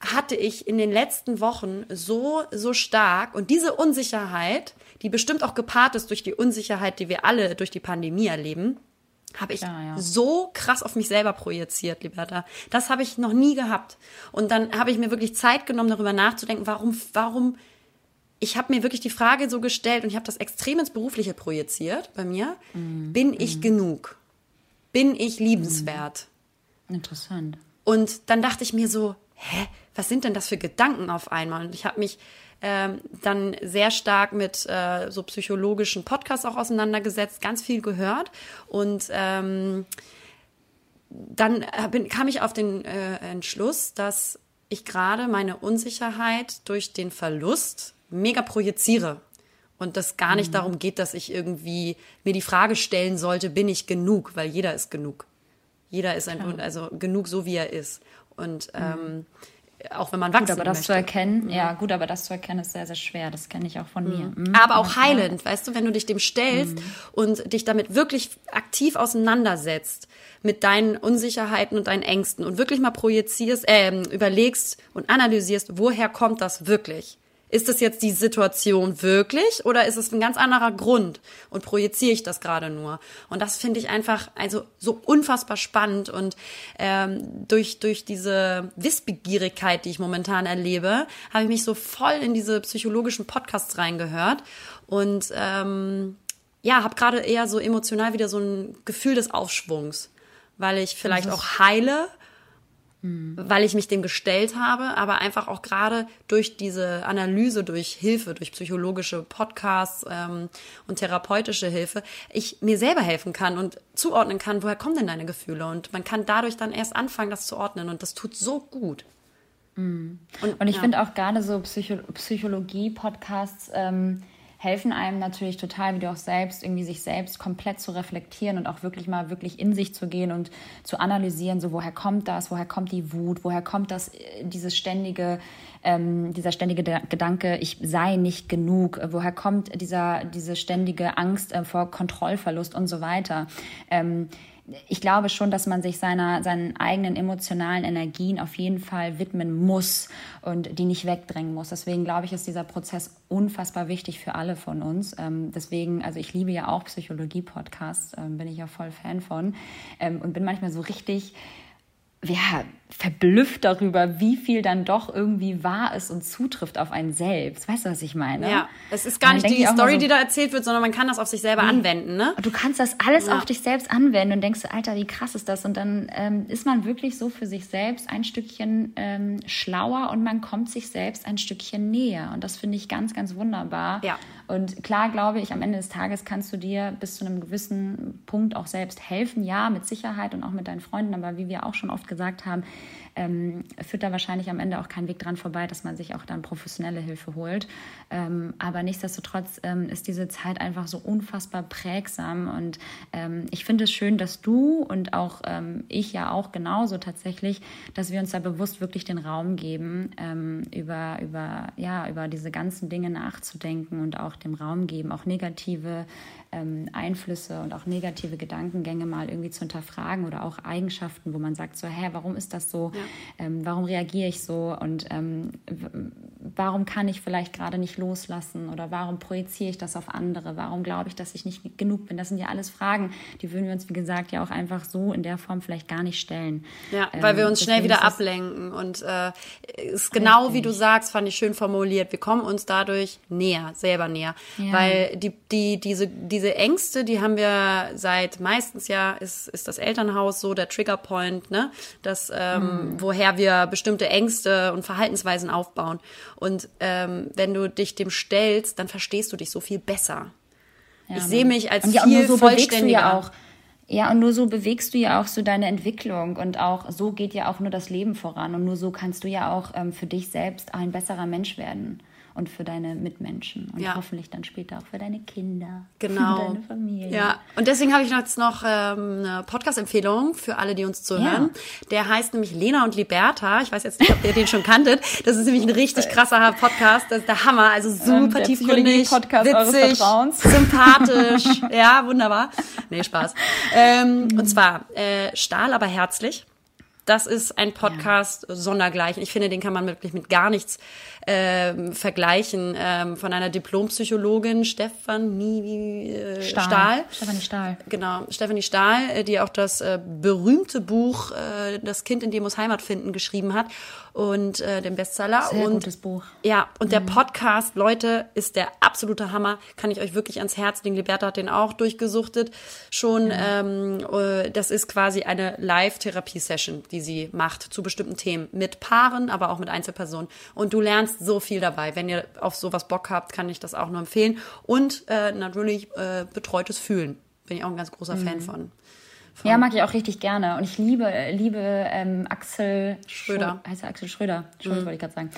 hatte ich in den letzten Wochen so, so stark. Und diese Unsicherheit, die bestimmt auch gepaart ist durch die Unsicherheit, die wir alle durch die Pandemie erleben, habe ich ja, ja. so krass auf mich selber projiziert, Liberta. Das habe ich noch nie gehabt. Und dann habe ich mir wirklich Zeit genommen, darüber nachzudenken, warum, warum, ich habe mir wirklich die Frage so gestellt und ich habe das extrem ins Berufliche projiziert bei mir. Mhm. Bin ich mhm. genug? Bin ich liebenswert? Mhm. Interessant. Und dann dachte ich mir so, hä, was sind denn das für Gedanken auf einmal? Und ich habe mich ähm, dann sehr stark mit äh, so psychologischen Podcasts auch auseinandergesetzt, ganz viel gehört und ähm, dann bin, kam ich auf den äh, Entschluss, dass ich gerade meine Unsicherheit durch den Verlust mega projiziere und das gar nicht mhm. darum geht, dass ich irgendwie mir die Frage stellen sollte, bin ich genug? Weil jeder ist genug. Jeder ist ein, Klar. also genug so wie er ist. Und mhm. ähm, auch wenn man wachsen gut, aber das möchte. zu erkennen, ja gut, aber das zu erkennen ist sehr, sehr schwer. Das kenne ich auch von mhm. mir. Mhm. Aber auch heilend, ja. weißt du, wenn du dich dem stellst mhm. und dich damit wirklich aktiv auseinandersetzt mit deinen Unsicherheiten und deinen Ängsten und wirklich mal projizierst, äh, überlegst und analysierst, woher kommt das wirklich? Ist es jetzt die Situation wirklich oder ist es ein ganz anderer Grund und projiziere ich das gerade nur? Und das finde ich einfach also so unfassbar spannend und ähm, durch durch diese Wissbegierigkeit, die ich momentan erlebe, habe ich mich so voll in diese psychologischen Podcasts reingehört und ähm, ja, habe gerade eher so emotional wieder so ein Gefühl des Aufschwungs, weil ich vielleicht auch heile Mhm. weil ich mich dem gestellt habe, aber einfach auch gerade durch diese Analyse, durch Hilfe, durch psychologische Podcasts ähm, und therapeutische Hilfe, ich mir selber helfen kann und zuordnen kann, woher kommen denn deine Gefühle? Und man kann dadurch dann erst anfangen, das zu ordnen und das tut so gut. Mhm. Und, und, ich ja. finde auch gerade so Psycho Psychologie-Podcasts, ähm, helfen einem natürlich total, wie du auch selbst, irgendwie sich selbst komplett zu reflektieren und auch wirklich mal wirklich in sich zu gehen und zu analysieren, so woher kommt das, woher kommt die Wut, woher kommt das, äh, dieses ständige, ähm, dieser ständige Gedanke, ich sei nicht genug, woher kommt dieser, diese ständige Angst äh, vor Kontrollverlust und so weiter. Ähm, ich glaube schon, dass man sich seiner, seinen eigenen emotionalen Energien auf jeden Fall widmen muss und die nicht wegdrängen muss. Deswegen glaube ich, ist dieser Prozess unfassbar wichtig für alle von uns. Ähm, deswegen, also ich liebe ja auch Psychologie-Podcasts, ähm, bin ich ja voll Fan von ähm, und bin manchmal so richtig ja, verblüfft darüber, wie viel dann doch irgendwie wahr ist und zutrifft auf einen selbst. Weißt du, was ich meine? Ja, es ist gar nicht die Story, so, die da erzählt wird, sondern man kann das auf sich selber nee. anwenden, ne? Du kannst das alles ja. auf dich selbst anwenden und denkst, Alter, wie krass ist das? Und dann ähm, ist man wirklich so für sich selbst ein Stückchen ähm, schlauer und man kommt sich selbst ein Stückchen näher. Und das finde ich ganz, ganz wunderbar. Ja. Und klar glaube ich, am Ende des Tages kannst du dir bis zu einem gewissen Punkt auch selbst helfen. Ja, mit Sicherheit und auch mit deinen Freunden. Aber wie wir auch schon oft gesagt haben, ähm, führt da wahrscheinlich am Ende auch kein Weg dran vorbei, dass man sich auch dann professionelle Hilfe holt. Ähm, aber nichtsdestotrotz ähm, ist diese Zeit einfach so unfassbar prägsam und ähm, ich finde es schön, dass du und auch ähm, ich ja auch genauso tatsächlich, dass wir uns da bewusst wirklich den Raum geben, ähm, über, über, ja, über diese ganzen Dinge nachzudenken und auch dem Raum geben, auch negative ähm, Einflüsse und auch negative Gedankengänge mal irgendwie zu hinterfragen oder auch Eigenschaften, wo man sagt so, hä, warum ist das so? Ja. Warum reagiere ich so? Und warum kann ich vielleicht gerade nicht loslassen? Oder warum projiziere ich das auf andere? Warum glaube ich, dass ich nicht genug bin? Das sind ja alles Fragen, die würden wir uns, wie gesagt, ja auch einfach so in der Form vielleicht gar nicht stellen. Ja, weil wir ähm, uns schnell wieder ablenken. Und äh, ist genau richtig. wie du sagst, fand ich schön formuliert. Wir kommen uns dadurch näher, selber näher. Ja. Weil die, die, diese, diese diese Ängste, die haben wir seit meistens ja, ist, ist das Elternhaus so der Triggerpoint, ne? Das, ähm, mhm. woher wir bestimmte Ängste und Verhaltensweisen aufbauen. Und ähm, wenn du dich dem stellst, dann verstehst du dich so viel besser. Ja, ich sehe mich als ja, viel so vollständiger. Ja, auch. Ja, und nur so bewegst du ja auch so deine Entwicklung und auch so geht ja auch nur das Leben voran und nur so kannst du ja auch ähm, für dich selbst ein besserer Mensch werden und für deine Mitmenschen und ja. hoffentlich dann später auch für deine Kinder, genau. für deine Familie. Ja, und deswegen habe ich jetzt noch ähm, eine Podcast-Empfehlung für alle, die uns zuhören. Ja. Der heißt nämlich Lena und Liberta. Ich weiß jetzt nicht, ob ihr den schon kanntet. Das ist nämlich ein richtig krasser Podcast. Das ist der Hammer. Also super tiefgründig, witzig, sympathisch. ja, wunderbar. Nee, Spaß. Ähm, und zwar äh, Stahl, aber herzlich. Das ist ein Podcast ja. sondergleichen. Ich finde, den kann man wirklich mit gar nichts äh, vergleichen. Ähm, von einer Diplompsychologin, Stefanie äh, Stahl. Stahl. Stefanie Stahl. Genau, Stefanie Stahl, äh, die auch das äh, berühmte Buch äh, Das Kind in dem muss Heimat finden geschrieben hat und äh, den Bestseller. Sehr und, gutes Buch. Ja, und mhm. der Podcast, Leute, ist der absolute Hammer. Kann ich euch wirklich ans Herz legen. Liberta hat den auch durchgesuchtet schon. Ja. Ähm, äh, das ist quasi eine Live-Therapie-Session, die sie macht zu bestimmten Themen. Mit Paaren, aber auch mit Einzelpersonen. Und du lernst so viel dabei. Wenn ihr auf sowas Bock habt, kann ich das auch nur empfehlen. Und äh, natürlich äh, betreutes Fühlen. Bin ich auch ein ganz großer mhm. Fan von. Ja, mag ich auch richtig gerne. Und ich liebe, liebe ähm, Axel Schröder. Schrö heißt er Axel Schröder? Schröder mhm. wollte ich gerade sagen.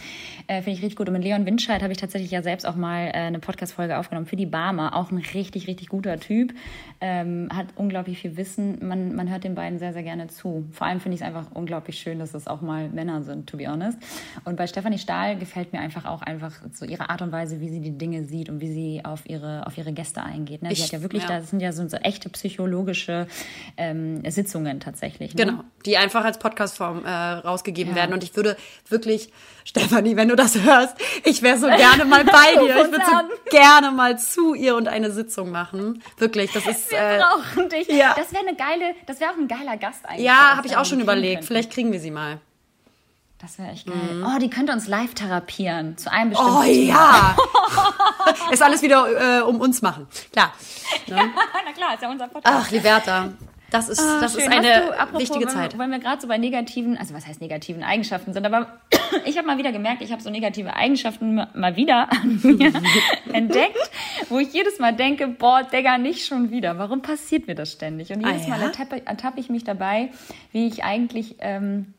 Äh, Finde ich richtig gut. Und mit Leon Winscheid habe ich tatsächlich ja selbst auch mal äh, eine Podcast-Folge aufgenommen für die Barmer. Auch ein richtig, richtig guter Typ. Ähm, hat unglaublich viel Wissen. Man, man hört den beiden sehr, sehr gerne zu. Vor allem finde ich es einfach unglaublich schön, dass es auch mal Männer sind, to be honest. Und bei Stefanie Stahl gefällt mir einfach auch einfach so ihre Art und Weise, wie sie die Dinge sieht und wie sie auf ihre, auf ihre Gäste eingeht. Ne? Sie ich, hat ja wirklich, ja. das sind ja so, so echte psychologische äh, ähm, Sitzungen tatsächlich. Ne? Genau, die einfach als Podcastform äh, rausgegeben ja. werden. Und ich würde wirklich, Stefanie, wenn du das hörst, ich wäre so gerne mal bei dir. Ich würde so gerne mal zu ihr und eine Sitzung machen. Wirklich, das ist. Wir äh, brauchen dich. Ja. Das wäre eine geile, das wäre auch ein geiler Gast eigentlich. Ja, habe ich auch schon überlegt. Könnten. Vielleicht kriegen wir sie mal. Das wäre echt geil. Mhm. Oh, die könnte uns live therapieren zu einem bestimmten Oh Thema. ja. ist alles wieder äh, um uns machen. Klar. Ne? Ja, na klar, ist ja unser Podcast. Ach, Liberta. Das ist, ah, das ist eine du, apropos, wichtige Zeit. Weil wir gerade so bei negativen, also was heißt negativen Eigenschaften sind, aber ich habe mal wieder gemerkt, ich habe so negative Eigenschaften mal wieder an mir entdeckt, wo ich jedes Mal denke, boah, Digga, nicht schon wieder. Warum passiert mir das ständig? Und jedes ah, ja? Mal ertappe, ertappe ich mich dabei, wie ich eigentlich ähm,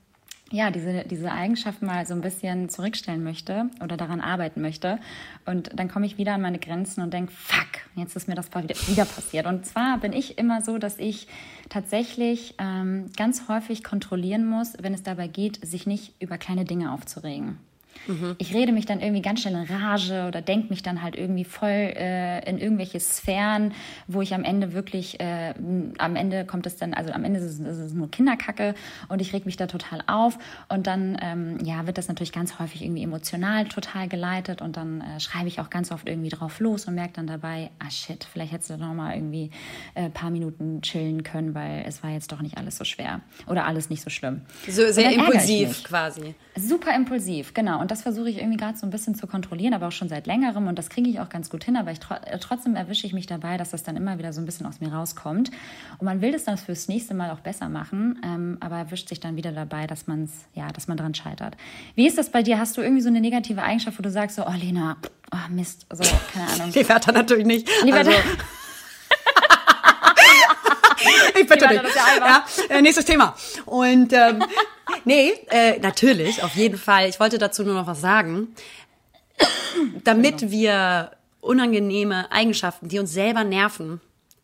ja, diese, diese Eigenschaft mal so ein bisschen zurückstellen möchte oder daran arbeiten möchte. Und dann komme ich wieder an meine Grenzen und denke, fuck, jetzt ist mir das wieder passiert. Und zwar bin ich immer so, dass ich tatsächlich ähm, ganz häufig kontrollieren muss, wenn es dabei geht, sich nicht über kleine Dinge aufzuregen. Mhm. Ich rede mich dann irgendwie ganz schnell in Rage oder denke mich dann halt irgendwie voll äh, in irgendwelche Sphären, wo ich am Ende wirklich, äh, am Ende kommt es dann, also am Ende ist es, ist es nur Kinderkacke und ich reg mich da total auf und dann, ähm, ja, wird das natürlich ganz häufig irgendwie emotional total geleitet und dann äh, schreibe ich auch ganz oft irgendwie drauf los und merke dann dabei, ah shit, vielleicht hättest du noch mal irgendwie ein äh, paar Minuten chillen können, weil es war jetzt doch nicht alles so schwer oder alles nicht so schlimm. So sehr impulsiv quasi. Super impulsiv, genau. Und das versuche ich irgendwie gerade so ein bisschen zu kontrollieren, aber auch schon seit längerem und das kriege ich auch ganz gut hin, aber ich, äh, trotzdem erwische ich mich dabei, dass das dann immer wieder so ein bisschen aus mir rauskommt. Und man will das dann fürs nächste Mal auch besser machen, ähm, aber erwischt sich dann wieder dabei, dass man ja, dass man dran scheitert. Wie ist das bei dir? Hast du irgendwie so eine negative Eigenschaft, wo du sagst so, oh Lena, oh Mist, so, keine Ahnung. Die Wärter natürlich nicht. Die also, ich bitte dich. Ja, äh, nächstes Thema. Und ähm, nee, äh, natürlich, auf jeden Fall. Ich wollte dazu nur noch was sagen. Damit wir unangenehme Eigenschaften, die uns selber nerven,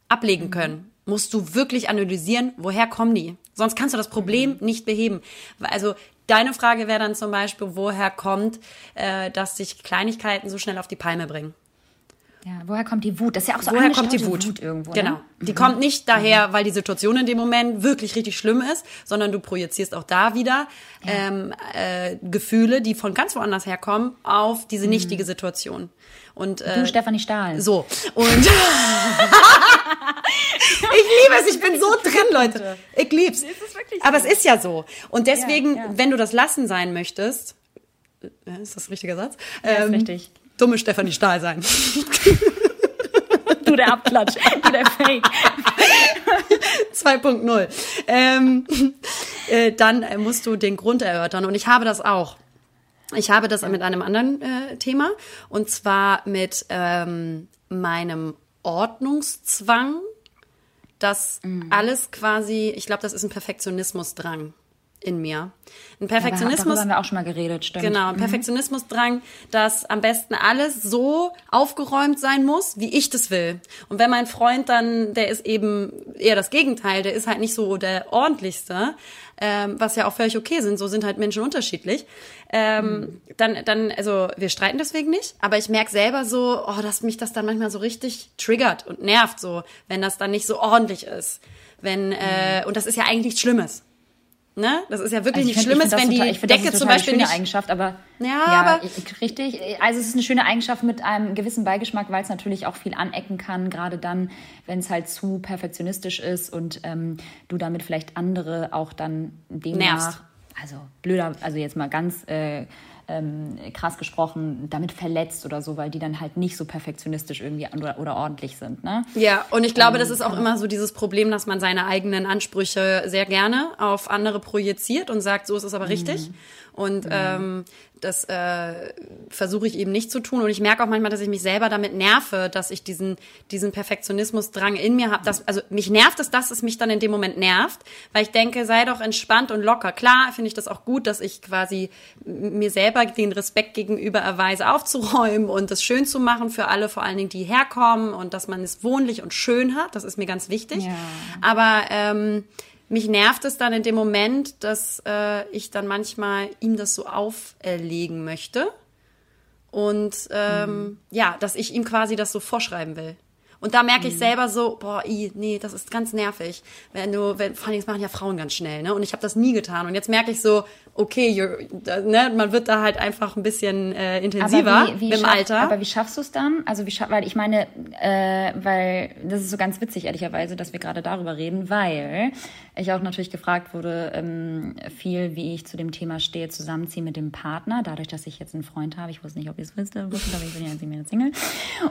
ablegen können, musst du wirklich analysieren, woher kommen die. Sonst kannst du das Problem nicht beheben. Also deine Frage wäre dann zum Beispiel, woher kommt, äh, dass sich Kleinigkeiten so schnell auf die Palme bringen. Ja, woher kommt die Wut? Das ist ja auch so woher kommt die Wut? Wut irgendwo. Ne? Genau. Ne? Die mhm. kommt nicht daher, weil die Situation in dem Moment wirklich richtig schlimm ist, sondern du projizierst auch da wieder ja. ähm, äh, Gefühle, die von ganz woanders herkommen, auf diese mhm. nichtige Situation. Und äh, du, Stefanie Stahl. So und ich liebe es. Ich bin so drin, Leute. Ich lieb's. So. Aber es ist ja so. Und deswegen, ja, ja. wenn du das lassen sein möchtest, äh, ist das richtiger Satz? Ja, ähm, ist richtig dumme Stefanie Stahl sein. du der Abklatsch, du der Fake. 2.0. Ähm, äh, dann musst du den Grund erörtern. Und ich habe das auch. Ich habe das mit einem anderen äh, Thema. Und zwar mit ähm, meinem Ordnungszwang, dass mhm. alles quasi, ich glaube, das ist ein Perfektionismusdrang in mir. Ein Perfektionismus. Darüber haben wir auch schon mal geredet, stimmt. Genau, ein mhm. Perfektionismusdrang, dass am besten alles so aufgeräumt sein muss, wie ich das will. Und wenn mein Freund dann, der ist eben eher das Gegenteil, der ist halt nicht so der ordentlichste, ähm, was ja auch völlig okay sind, so sind halt Menschen unterschiedlich. Ähm, mhm. Dann, dann, also wir streiten deswegen nicht, aber ich merke selber so, oh, dass mich das dann manchmal so richtig triggert und nervt, so, wenn das dann nicht so ordentlich ist. Wenn, äh, mhm. und das ist ja eigentlich nichts Schlimmes. Ne? Das ist ja wirklich also nichts Schlimmes, wenn total, die Decke zum Beispiel eine nicht. Eigenschaft, aber ja, ja aber richtig. Also es ist eine schöne Eigenschaft mit einem gewissen Beigeschmack, weil es natürlich auch viel anecken kann, gerade dann, wenn es halt zu perfektionistisch ist und ähm, du damit vielleicht andere auch dann demnach, Nervst. also blöder, also jetzt mal ganz äh, ähm, krass gesprochen, damit verletzt oder so, weil die dann halt nicht so perfektionistisch irgendwie oder, oder ordentlich sind. Ne? Ja, und ich glaube, ähm, das ist auch immer so dieses Problem, dass man seine eigenen Ansprüche sehr gerne auf andere projiziert und sagt, so ist es aber richtig. Mhm. Und mhm. ähm, das äh, versuche ich eben nicht zu tun. Und ich merke auch manchmal, dass ich mich selber damit nerve, dass ich diesen, diesen Perfektionismusdrang in mir habe. Also mich nervt es, dass es mich dann in dem Moment nervt, weil ich denke, sei doch entspannt und locker. Klar finde ich das auch gut, dass ich quasi mir selber den Respekt gegenüber erweise, aufzuräumen und das schön zu machen für alle, vor allen Dingen, die herkommen und dass man es wohnlich und schön hat. Das ist mir ganz wichtig. Ja. Aber ähm, mich nervt es dann in dem Moment, dass äh, ich dann manchmal ihm das so auferlegen möchte. Und ähm, mhm. ja, dass ich ihm quasi das so vorschreiben will. Und da merke ich mhm. selber so, boah, i, nee, das ist ganz nervig. Wenn du, wenn, vor allem, das machen ja Frauen ganz schnell, ne? Und ich habe das nie getan. Und jetzt merke ich so, okay, ne, man wird da halt einfach ein bisschen äh, intensiver wie, wie im schaff, Alter. Aber wie schaffst du es dann? Also wie schaff, weil ich meine, äh, weil das ist so ganz witzig ehrlicherweise, dass wir gerade darüber reden, weil ich auch natürlich gefragt wurde, ähm, viel, wie ich zu dem Thema stehe, zusammenziehen mit dem Partner. Dadurch, dass ich jetzt einen Freund habe, ich wusste nicht, ob ihr es wisst, aber ich bin ja jetzt Single.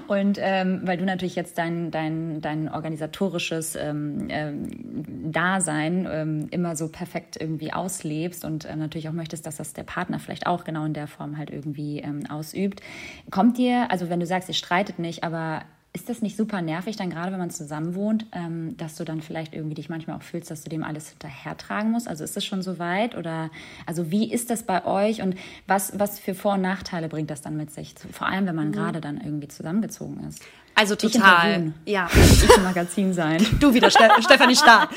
Und ähm, weil du natürlich jetzt dein dein dein organisatorisches ähm, ähm, Dasein ähm, immer so perfekt irgendwie auslebst und ähm, natürlich auch möchtest, dass das der Partner vielleicht auch genau in der Form halt irgendwie ähm, ausübt. Kommt dir, also wenn du sagst, ihr streitet nicht, aber ist das nicht super nervig, dann gerade wenn man zusammen wohnt, ähm, dass du dann vielleicht irgendwie dich manchmal auch fühlst, dass du dem alles hinterhertragen musst? Also ist das schon so weit? Oder also wie ist das bei euch und was, was für Vor- und Nachteile bringt das dann mit sich? Vor allem, wenn man mhm. gerade dann irgendwie zusammengezogen ist. Also total. Ja. Ich im Magazin sein. Du wieder, Ste Stefanie Stahl.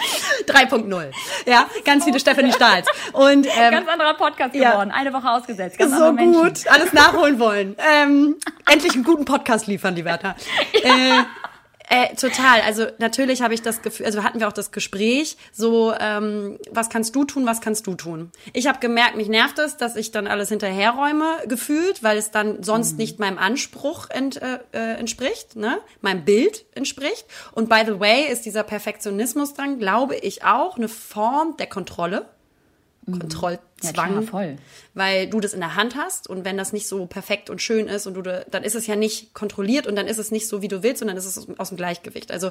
3.0 Ja, ganz viele Stefanie Stahls. Und, ähm, ganz anderer Podcast geworden. Eine Woche ausgesetzt. Ganz so gut. Alles nachholen wollen. Ähm, endlich einen guten Podcast liefern, die Wärter. Äh, äh, total. Also natürlich habe ich das Gefühl, also hatten wir auch das Gespräch, so ähm, was kannst du tun, was kannst du tun. Ich habe gemerkt, mich nervt es, dass ich dann alles hinterherräume gefühlt, weil es dann sonst mhm. nicht meinem Anspruch ent, äh, äh, entspricht, ne, meinem Bild entspricht. Und by the way ist dieser Perfektionismus dran, glaube ich auch, eine Form der Kontrolle. Mhm. Kontrollzwang, ja, klar, voll. weil du das in der Hand hast und wenn das nicht so perfekt und schön ist und du dann ist es ja nicht kontrolliert und dann ist es nicht so wie du willst, sondern ist es aus dem Gleichgewicht. Also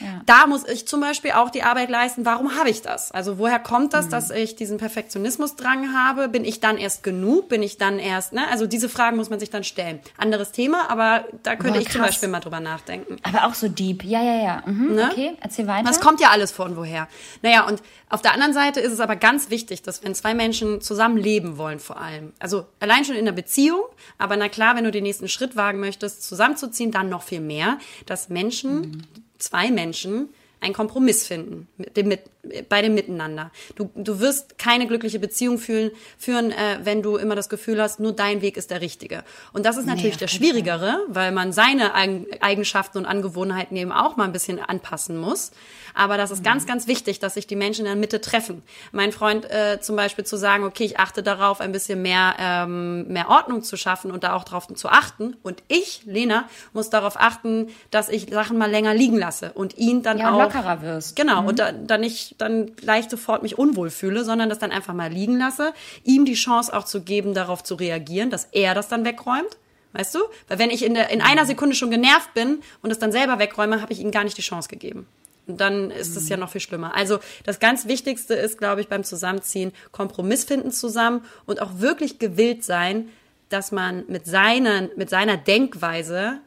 ja. da muss ich zum Beispiel auch die Arbeit leisten. Warum habe ich das? Also woher kommt das, mhm. dass ich diesen Perfektionismusdrang habe? Bin ich dann erst genug? Bin ich dann erst? Ne? Also diese Fragen muss man sich dann stellen. Anderes Thema, aber da könnte Boah, ich zum Beispiel mal drüber nachdenken. Aber auch so deep. Ja, ja, ja. Mhm. Ne? Okay, erzähl weiter. Das kommt ja alles von woher. Naja und auf der anderen Seite ist es aber ganz wichtig, dass wenn zwei Menschen zusammen leben wollen vor allem, also allein schon in der Beziehung, aber na klar, wenn du den nächsten Schritt wagen möchtest, zusammenzuziehen, dann noch viel mehr, dass Menschen, mhm. zwei Menschen, einen Kompromiss finden mit dem, mit, bei dem Miteinander. Du, du wirst keine glückliche Beziehung fühlen, führen, äh, wenn du immer das Gefühl hast, nur dein Weg ist der richtige. Und das ist natürlich nee, der schwierigere, weil man seine Eigenschaften und Angewohnheiten eben auch mal ein bisschen anpassen muss. Aber das ist mhm. ganz, ganz wichtig, dass sich die Menschen in der Mitte treffen. Mein Freund äh, zum Beispiel zu sagen, okay, ich achte darauf, ein bisschen mehr, ähm, mehr Ordnung zu schaffen und da auch darauf zu achten. Und ich, Lena, muss darauf achten, dass ich Sachen mal länger liegen lasse und ihn dann ja, auch lockerer wirst. Genau mhm. und da, dann nicht dann gleich sofort mich unwohl fühle, sondern das dann einfach mal liegen lasse, ihm die Chance auch zu geben, darauf zu reagieren, dass er das dann wegräumt. Weißt du? Weil wenn ich in, der, in einer Sekunde schon genervt bin und es dann selber wegräume, habe ich ihm gar nicht die Chance gegeben. Und dann ist es ja noch viel schlimmer. Also das ganz Wichtigste ist, glaube ich, beim Zusammenziehen Kompromiss finden zusammen und auch wirklich gewillt sein, dass man mit, seinen, mit seiner Denkweise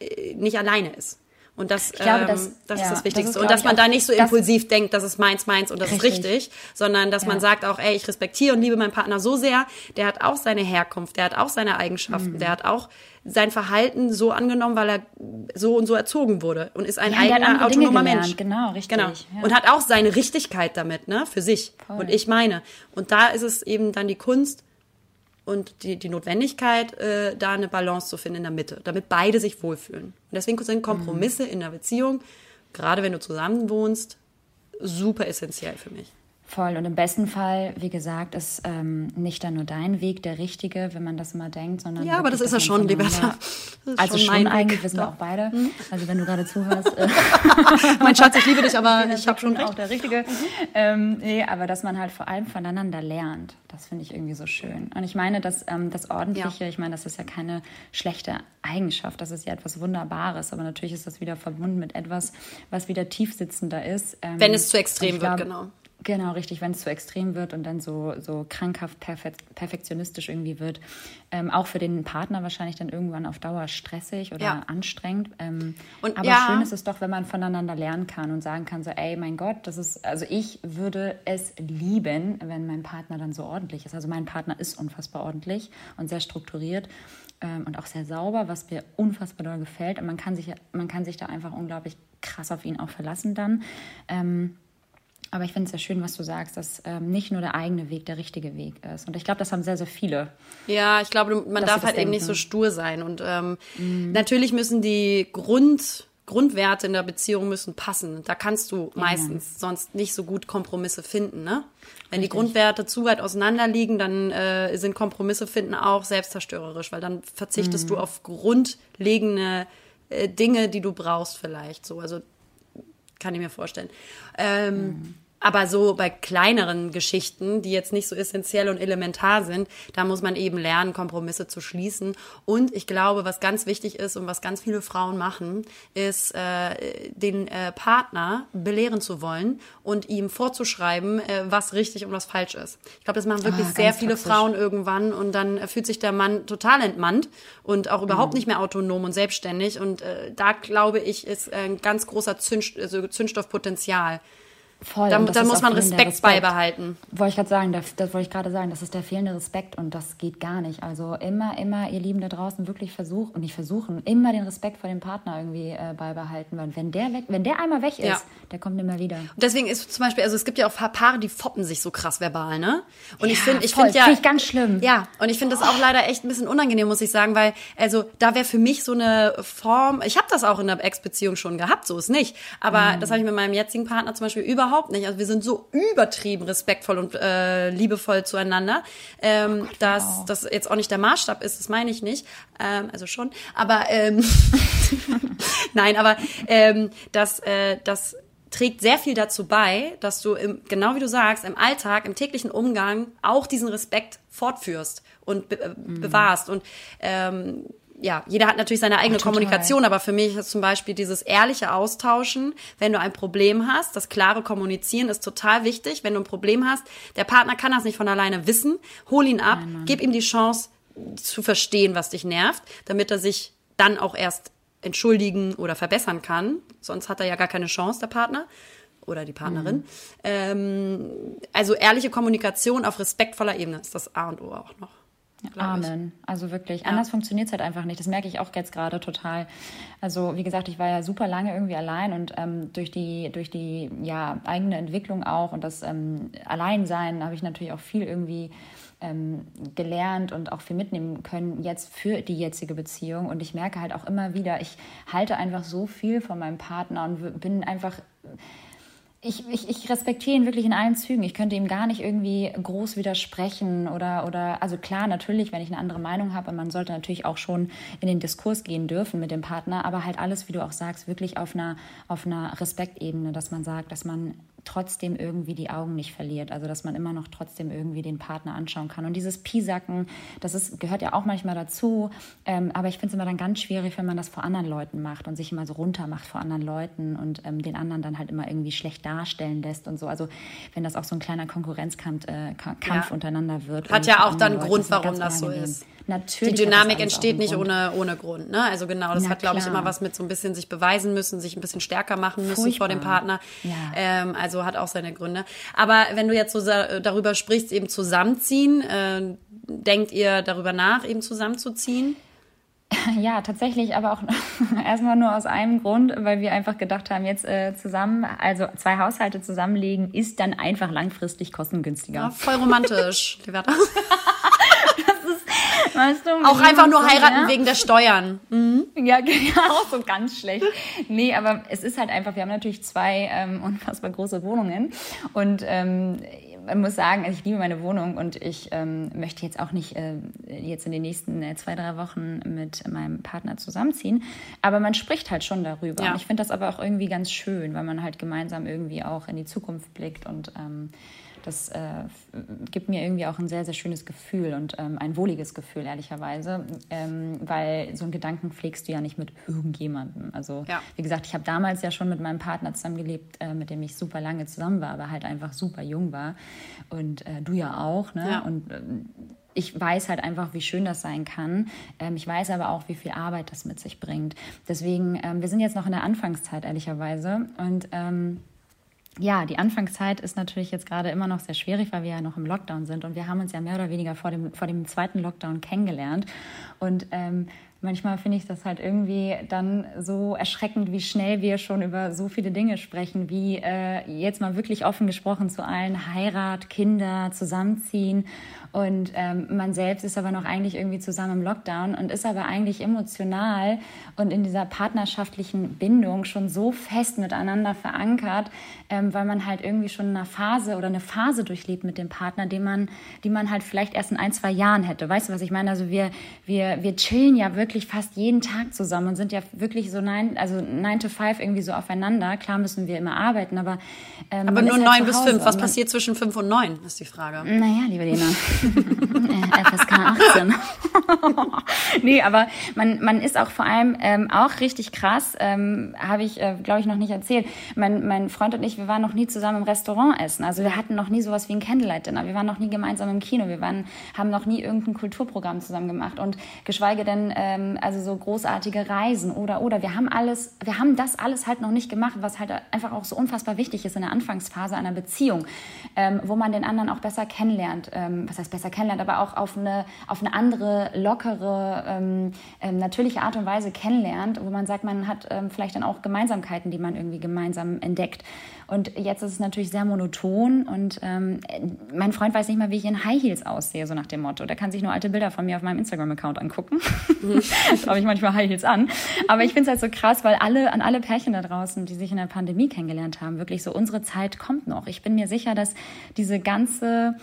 äh, nicht alleine ist. Und das, glaube, das, ähm, das ja, ist das Wichtigste. Das ist, und dass man da nicht so impulsiv denkt, das ist meins, meins und das richtig. ist richtig, sondern dass ja. man sagt auch, ey, ich respektiere und liebe meinen Partner so sehr, der hat auch seine Herkunft, der hat auch seine Eigenschaften, mhm. der hat auch sein Verhalten so angenommen, weil er so und so erzogen wurde und ist ein ja, eigener autonomer Mensch. Genau, richtig. Genau. Ja. Und hat auch seine Richtigkeit damit, ne, für sich. Voll. Und ich meine. Und da ist es eben dann die Kunst, und die, die Notwendigkeit, äh, da eine Balance zu finden in der Mitte, damit beide sich wohlfühlen. Und deswegen sind Kompromisse mhm. in der Beziehung, gerade wenn du zusammen wohnst, super essentiell für mich. Voll. Und im besten Fall, wie gesagt, ist ähm, nicht dann nur dein Weg der richtige, wenn man das immer denkt, sondern. Ja, aber das ist ja schon, lieber. Also schon, schon eigentlich, wir sind auch beide. Mhm. Also wenn du gerade zuhörst. Äh mein Schatz, ich liebe dich, aber ich habe schon auch der Richtige. Mhm. Ähm, nee, aber dass man halt vor allem voneinander lernt, das finde ich irgendwie so schön. Und ich meine, dass ähm, das Ordentliche, ja. ich meine, das ist ja keine schlechte Eigenschaft, das ist ja etwas Wunderbares, aber natürlich ist das wieder verbunden mit etwas, was wieder tiefsitzender ist. Ähm, wenn es zu extrem wird, genau Genau, richtig, wenn es zu extrem wird und dann so, so krankhaft perfe perfektionistisch irgendwie wird. Ähm, auch für den Partner wahrscheinlich dann irgendwann auf Dauer stressig oder ja. anstrengend. Ähm, und, aber ja. schön ist es doch, wenn man voneinander lernen kann und sagen kann, so, ey, mein Gott, das ist, also ich würde es lieben, wenn mein Partner dann so ordentlich ist. Also mein Partner ist unfassbar ordentlich und sehr strukturiert ähm, und auch sehr sauber, was mir unfassbar doll gefällt. Und man kann sich, man kann sich da einfach unglaublich krass auf ihn auch verlassen dann. Ähm, aber ich finde es sehr schön, was du sagst, dass ähm, nicht nur der eigene Weg der richtige Weg ist. Und ich glaube, das haben sehr, sehr viele. Ja, ich glaube, man darf halt denken. eben nicht so stur sein. Und ähm, mhm. natürlich müssen die Grund, Grundwerte in der Beziehung müssen passen. Da kannst du meistens ja. sonst nicht so gut Kompromisse finden. Ne? Wenn Richtig. die Grundwerte zu weit auseinander liegen, dann äh, sind Kompromisse finden auch selbstzerstörerisch, weil dann verzichtest mhm. du auf grundlegende äh, Dinge, die du brauchst vielleicht. So, also kann ich mir vorstellen. Ähm, mhm. Aber so bei kleineren Geschichten, die jetzt nicht so essentiell und elementar sind, da muss man eben lernen, Kompromisse zu schließen. Und ich glaube, was ganz wichtig ist und was ganz viele Frauen machen, ist, äh, den äh, Partner belehren zu wollen und ihm vorzuschreiben, äh, was richtig und was falsch ist. Ich glaube, das machen wirklich Ah, sehr viele toxisch. Frauen irgendwann und dann äh, fühlt sich der Mann total entmannt und auch Mhm. überhaupt nicht mehr autonom und selbstständig. Und äh, da glaube ich, ist ein ganz großer Zünd, also Zündstoffpotenzial. Voll. Da, und das da ist muss man fehlender Respekt, beibehalten. Wollte ich gerade sagen, das, das wollte ich gerade sagen, das ist der fehlende Respekt und das geht gar nicht. Also immer, immer, ihr Lieben da draußen, wirklich versuchen und nicht versuchen, immer den Respekt vor dem Partner irgendwie äh, beibehalten, weil wenn der weg, wenn der einmal weg ist, Ja. der kommt immer wieder. Und deswegen ist zum Beispiel, also es gibt ja auch Paare, die foppen sich so krass verbal, ne? Und ich Ja, finde, ich finde ja. Finde ich ganz schlimm. Ja, und ich finde das auch leider echt ein bisschen unangenehm, muss ich sagen, weil, also da wäre für mich so eine Form, ich habe das auch in der Ex-Beziehung schon gehabt, so ist nicht. Aber Mhm. das habe ich mit meinem jetzigen Partner zum Beispiel überhaupt nicht. Also wir sind so übertrieben respektvoll und äh, liebevoll zueinander, ähm, dass das jetzt auch nicht der Maßstab ist, das meine ich nicht. Ähm, also schon, aber ähm, nein, aber ähm, das, äh, das trägt sehr viel dazu bei, dass du im, genau wie du sagst, im Alltag, im täglichen Umgang auch diesen Respekt fortführst und be äh, Mhm. bewahrst. Und ähm, ja, jeder hat natürlich seine eigene Ach. Kommunikation, aber für mich ist zum Beispiel dieses ehrliche Austauschen, wenn du ein Problem hast, das klare Kommunizieren ist total wichtig. Wenn du ein Problem hast, der Partner kann das nicht von alleine wissen, hol ihn ab, gib ihm die Chance zu verstehen, was dich nervt, damit er sich dann auch erst entschuldigen oder verbessern kann. Sonst hat er ja gar keine Chance, der Partner oder die Partnerin. Mhm. Ähm, also ehrliche Kommunikation auf respektvoller Ebene ist das A und O auch noch. Glaub ich. Amen. Also wirklich. Anders funktioniert es halt einfach nicht. Das merke ich auch jetzt gerade total. Also wie gesagt, ich war ja super lange irgendwie allein und ähm, durch die, durch die ja, eigene Entwicklung auch und das ähm, Alleinsein habe ich natürlich auch viel irgendwie ähm, gelernt und auch viel mitnehmen können jetzt für die jetzige Beziehung. Und ich merke halt auch immer wieder, ich halte einfach so viel von meinem Partner und bin einfach ich, ich, ich respektiere ihn wirklich in allen Zügen. Ich könnte ihm gar nicht irgendwie groß widersprechen oder, oder also klar, natürlich, wenn ich eine andere Meinung habe, und man sollte natürlich auch schon in den Diskurs gehen dürfen mit dem Partner, aber halt alles, wie du auch sagst, wirklich auf einer, auf einer Respektebene, dass man sagt, dass man trotzdem irgendwie die Augen nicht verliert. Also dass man immer noch trotzdem irgendwie den Partner anschauen kann. Und dieses Piesacken, das ist, gehört ja auch manchmal dazu. Ähm, aber ich finde es immer dann ganz schwierig, wenn man das vor anderen Leuten macht und sich immer so runter macht vor anderen Leuten und ähm, den anderen dann halt immer irgendwie schlecht darstellen lässt und so. Also wenn das auch so ein kleiner Konkurrenzkampf äh, Ja. untereinander wird. Hat ja auch dann anderen Grund, Leuten, warum das so ist. Natürlich Die Dynamik entsteht einen nicht Grund. ohne, ohne Grund. Ne? Also genau, das Na hat, glaube ich, immer was mit so ein bisschen sich beweisen müssen, sich ein bisschen stärker machen müssen vor dem Furchtbar. Partner. Ja. Ähm, also hat auch seine Gründe. Aber wenn du jetzt so darüber sprichst, eben zusammenziehen, äh, denkt ihr darüber nach, eben zusammenzuziehen? Ja, tatsächlich, aber auch erstmal nur aus einem Grund, weil wir einfach gedacht haben, jetzt äh, zusammen, also zwei Haushalte zusammenlegen, ist dann einfach langfristig kostengünstiger. Ja, voll romantisch, Liberta. Weißt du, Auch einfach nur so heiraten sehr. wegen der Steuern. Ja, genau, so ganz schlecht. Nee, aber es ist halt einfach, wir haben natürlich zwei ähm, unfassbar große Wohnungen und ähm, man muss sagen, also ich liebe meine Wohnung und ich ähm, möchte jetzt auch nicht äh, jetzt in den nächsten äh, zwei, drei Wochen mit meinem Partner zusammenziehen, aber man spricht halt schon darüber. Ja. Und ich finde das aber auch irgendwie ganz schön, weil man halt gemeinsam irgendwie auch in die Zukunft blickt und ähm, das äh, gibt mir irgendwie auch ein sehr, sehr schönes Gefühl und ähm, ein wohliges Gefühl, ehrlicherweise, ähm, weil so einen Gedanken pflegst du ja nicht mit irgendjemandem. Also, Ja. wie gesagt, ich habe damals ja schon mit meinem Partner zusammengelebt, äh, mit dem ich super lange zusammen war, aber halt einfach super jung war. Und äh, du ja auch, ne? Ja. Und ähm, ich weiß halt einfach, wie schön das sein kann. Ähm, ich weiß aber auch, wie viel Arbeit das mit sich bringt. Deswegen, ähm, wir sind jetzt noch in der Anfangszeit, ehrlicherweise. Und ja, die Anfangszeit ist natürlich jetzt gerade immer noch sehr schwierig, weil wir ja noch im Lockdown sind und wir haben uns ja mehr oder weniger vor dem, vor dem zweiten Lockdown kennengelernt. Und ähm, manchmal finde ich das halt irgendwie dann so erschreckend, wie schnell wir schon über so viele Dinge sprechen, wie äh, jetzt mal wirklich offen gesprochen zu allen Heirat, Kinder, Zusammenziehen. Und ähm, man selbst ist aber noch eigentlich irgendwie zusammen im Lockdown und ist aber eigentlich emotional und in dieser partnerschaftlichen Bindung schon so fest miteinander verankert, ähm, weil man halt irgendwie schon in einer Phase oder eine Phase durchlebt mit dem Partner, die man, die man halt vielleicht erst in ein, zwei Jahren hätte. Weißt du, was ich meine? Also wir, wir, wir chillen ja wirklich wirklich fast jeden Tag zusammen und sind ja wirklich so neun, also nine to five irgendwie so aufeinander. Klar müssen wir immer arbeiten, aber ähm, Aber nur halt neun bis fünf. Was passiert zwischen fünf und neun, ist die Frage. Naja, liebe Lena. FSK 18. nee, aber man, man ist auch vor allem ähm, auch richtig krass, ähm, habe ich, äh, glaube ich, noch nicht erzählt. Mein, mein Freund und ich, wir waren noch nie zusammen im Restaurant essen. Also wir hatten noch nie sowas wie ein Candlelight-Dinner. Wir waren noch nie gemeinsam im Kino. Wir waren, haben noch nie irgendein Kulturprogramm zusammen gemacht. Und geschweige denn, ähm, also so großartige Reisen oder, oder. Wir haben alles, wir haben das alles halt noch nicht gemacht, was halt einfach auch so unfassbar wichtig ist in der Anfangsphase einer Beziehung, ähm, wo man den anderen auch besser kennenlernt. Ähm, was heißt besser kennenlernt, aber auch auf eine, auf eine andere, lockere, ähm, ähm, natürliche Art und Weise kennenlernt, wo man sagt, man hat ähm, vielleicht dann auch Gemeinsamkeiten, die man irgendwie gemeinsam entdeckt. Und jetzt ist es natürlich sehr monoton und ähm, mein Freund weiß nicht mal, wie ich in High Heels aussehe, so nach dem Motto. Der kann sich nur alte Bilder von mir auf meinem Instagram-Account angucken. da habe ich manchmal High Heels an. Aber ich finde es halt so krass, weil alle, an alle Pärchen da draußen, die sich in der Pandemie kennengelernt haben, wirklich so, unsere Zeit kommt noch. Ich bin mir sicher, dass diese ganze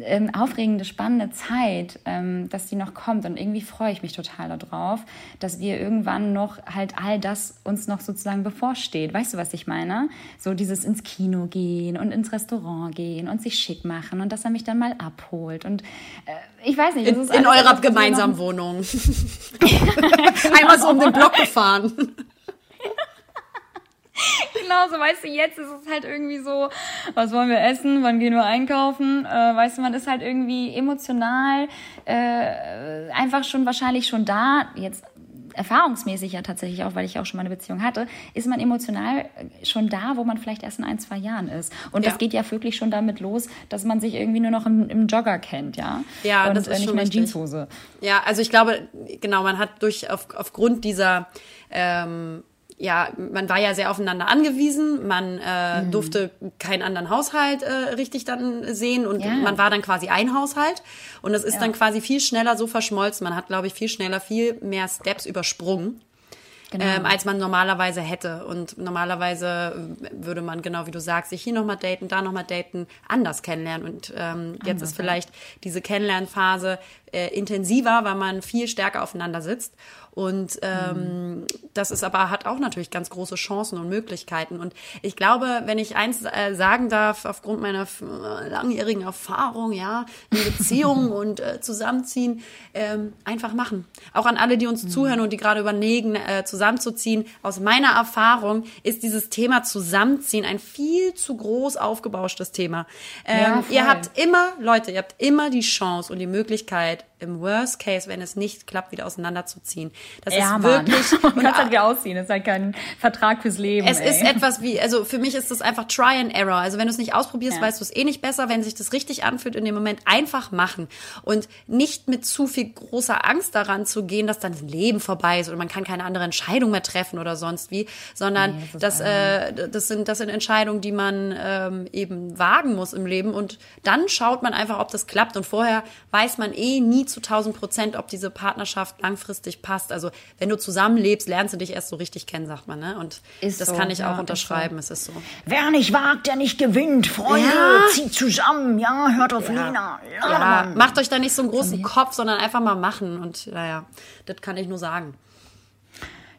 ähm, aufregende, spannende Zeit, ähm, dass die noch kommt. Und irgendwie freue ich mich total darauf, dass wir irgendwann noch halt all das uns noch sozusagen bevorsteht. Weißt du, was ich meine? So dieses ins Kino gehen und ins Restaurant gehen und sich schick machen und dass er mich dann mal abholt. Und äh, ich weiß nicht. in, in eurer gemeinsamen Wohnung. Einmal so um den Block gefahren. genau so, weißt du, jetzt ist es halt irgendwie so, was wollen wir essen, wann gehen wir einkaufen, äh, weißt du, man ist halt irgendwie emotional äh, einfach schon wahrscheinlich schon da, jetzt erfahrungsmäßig ja tatsächlich auch, weil ich auch schon mal eine Beziehung hatte, ist man emotional schon da, wo man vielleicht erst in ein, zwei Jahren ist. Und ja. das geht ja wirklich schon damit los, dass man sich irgendwie nur noch im, im Jogger kennt, ja. Ja, und das ist nicht schon mehr in Jeanshose. Ja, also ich glaube, genau, man hat durch auf, aufgrund dieser ähm, ja, man war ja sehr aufeinander angewiesen, man äh, mhm. durfte keinen anderen Haushalt äh, richtig dann sehen und ja. man war dann quasi ein Haushalt und es ist ja. dann quasi viel schneller so verschmolzen. Man hat, glaube ich, viel schneller viel mehr Steps übersprungen. Genau. Ähm, als man normalerweise hätte. Und normalerweise würde man, genau wie du sagst, sich hier nochmal daten, da nochmal daten, anders kennenlernen. Und ähm, jetzt ist vielleicht diese Kennenlernphase äh, intensiver, weil man viel stärker aufeinander sitzt. Und ähm, mhm. das ist aber, hat auch natürlich ganz große Chancen und Möglichkeiten. Und ich glaube, wenn ich eins äh, sagen darf, aufgrund meiner äh, langjährigen Erfahrung, ja, in Beziehungen und äh, Zusammenziehen, ähm, einfach machen. Auch an alle, die uns mhm. zuhören und die gerade überlegen, äh, zusammenzuziehen. Aus meiner Erfahrung ist dieses Thema Zusammenziehen ein viel zu groß aufgebauschtes Thema. Ähm, ja, ihr habt immer, Leute, ihr habt immer die Chance und die Möglichkeit, im Worst Case, wenn es nicht klappt, wieder auseinanderzuziehen. Das ja, ist wirklich. Man kann es halt wieder ausziehen. Das ist halt kein Vertrag fürs Leben. Es ey. ist etwas wie, also für mich ist das einfach Try and Error. Also wenn du es nicht ausprobierst, ja. weißt du es eh nicht besser. Wenn sich das richtig anfühlt, in dem Moment einfach machen und nicht mit zu viel großer Angst daran zu gehen, dass dann das Leben vorbei ist und man kann keine andere Entscheidung mehr treffen oder sonst wie, sondern nee, das, äh, das sind das sind Entscheidungen, die man ähm, eben wagen muss im Leben und dann schaut man einfach, ob das klappt und vorher weiß man eh nie zu 1000 Prozent, ob diese Partnerschaft langfristig passt. Also wenn du zusammenlebst, lernst du dich erst so richtig kennen, sagt man. Ne? Und ist das so, kann ich ja, auch unterschreiben. Ist so. Es ist so. Wer nicht wagt, der nicht gewinnt. Freunde, ja. zieht zusammen. Ja, hört auf ja. Lena. Ja, macht euch da nicht so einen großen Kopf, sondern einfach mal machen. Und naja, das kann ich nur sagen.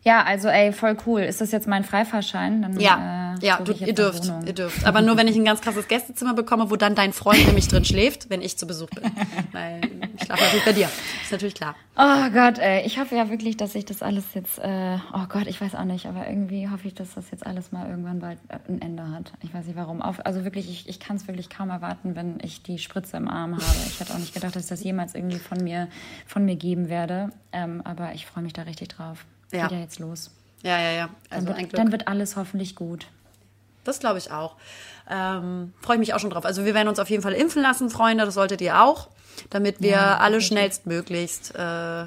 Ja, also ey, voll cool. Ist das jetzt mein Freifahrschein? Dann, ja, äh, ja, du, ihr dürft, ihr dürft. Aber nur wenn ich ein ganz krasses Gästezimmer bekomme, wo dann dein Freund nämlich drin schläft, wenn ich zu Besuch bin. Weil ich schlafe natürlich bei dir. Ist natürlich klar. Oh Gott, ey, ich hoffe ja wirklich, dass ich das alles jetzt, äh, oh Gott, ich weiß auch nicht, aber irgendwie hoffe ich, dass das jetzt alles mal irgendwann bald äh, ein Ende hat. Ich weiß nicht warum. Auf, also wirklich, ich, ich kann es wirklich kaum erwarten, wenn ich die Spritze im Arm habe. Ich hätte auch nicht gedacht, dass ich das jemals irgendwie von mir, von mir geben werde. Ähm, aber ich freue mich da richtig drauf ja. geht ja jetzt los. Ja, ja, ja. Also dann, wird, dann wird alles hoffentlich gut. Das glaube ich auch. Ähm, Freue ich mich auch schon drauf. Also wir werden uns auf jeden Fall impfen lassen, Freunde. Das solltet ihr auch, damit wir ja, alle schnellstmöglichst äh,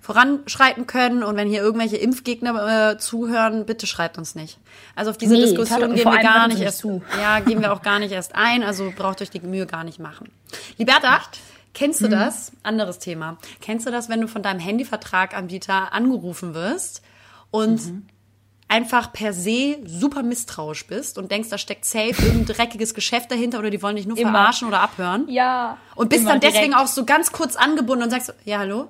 voranschreiten können. Und wenn hier irgendwelche Impfgegner äh, zuhören, bitte schreibt uns nicht. Also auf diese nee, Diskussion gehen wir gar nicht erst zu. Ja, gehen wir auch gar nicht erst ein. Also braucht euch die Mühe gar nicht machen. Liberta, nicht. Kennst du mhm. das? Anderes Thema. Kennst du das, wenn du von deinem Handyvertraganbieter angerufen wirst und mhm. einfach per se super misstrauisch bist und denkst, da steckt safe irgendein dreckiges Geschäft dahinter oder die wollen dich nur immer. verarschen oder abhören? Ja. Und bist dann deswegen direkt. auch so ganz kurz angebunden und sagst, ja, hallo?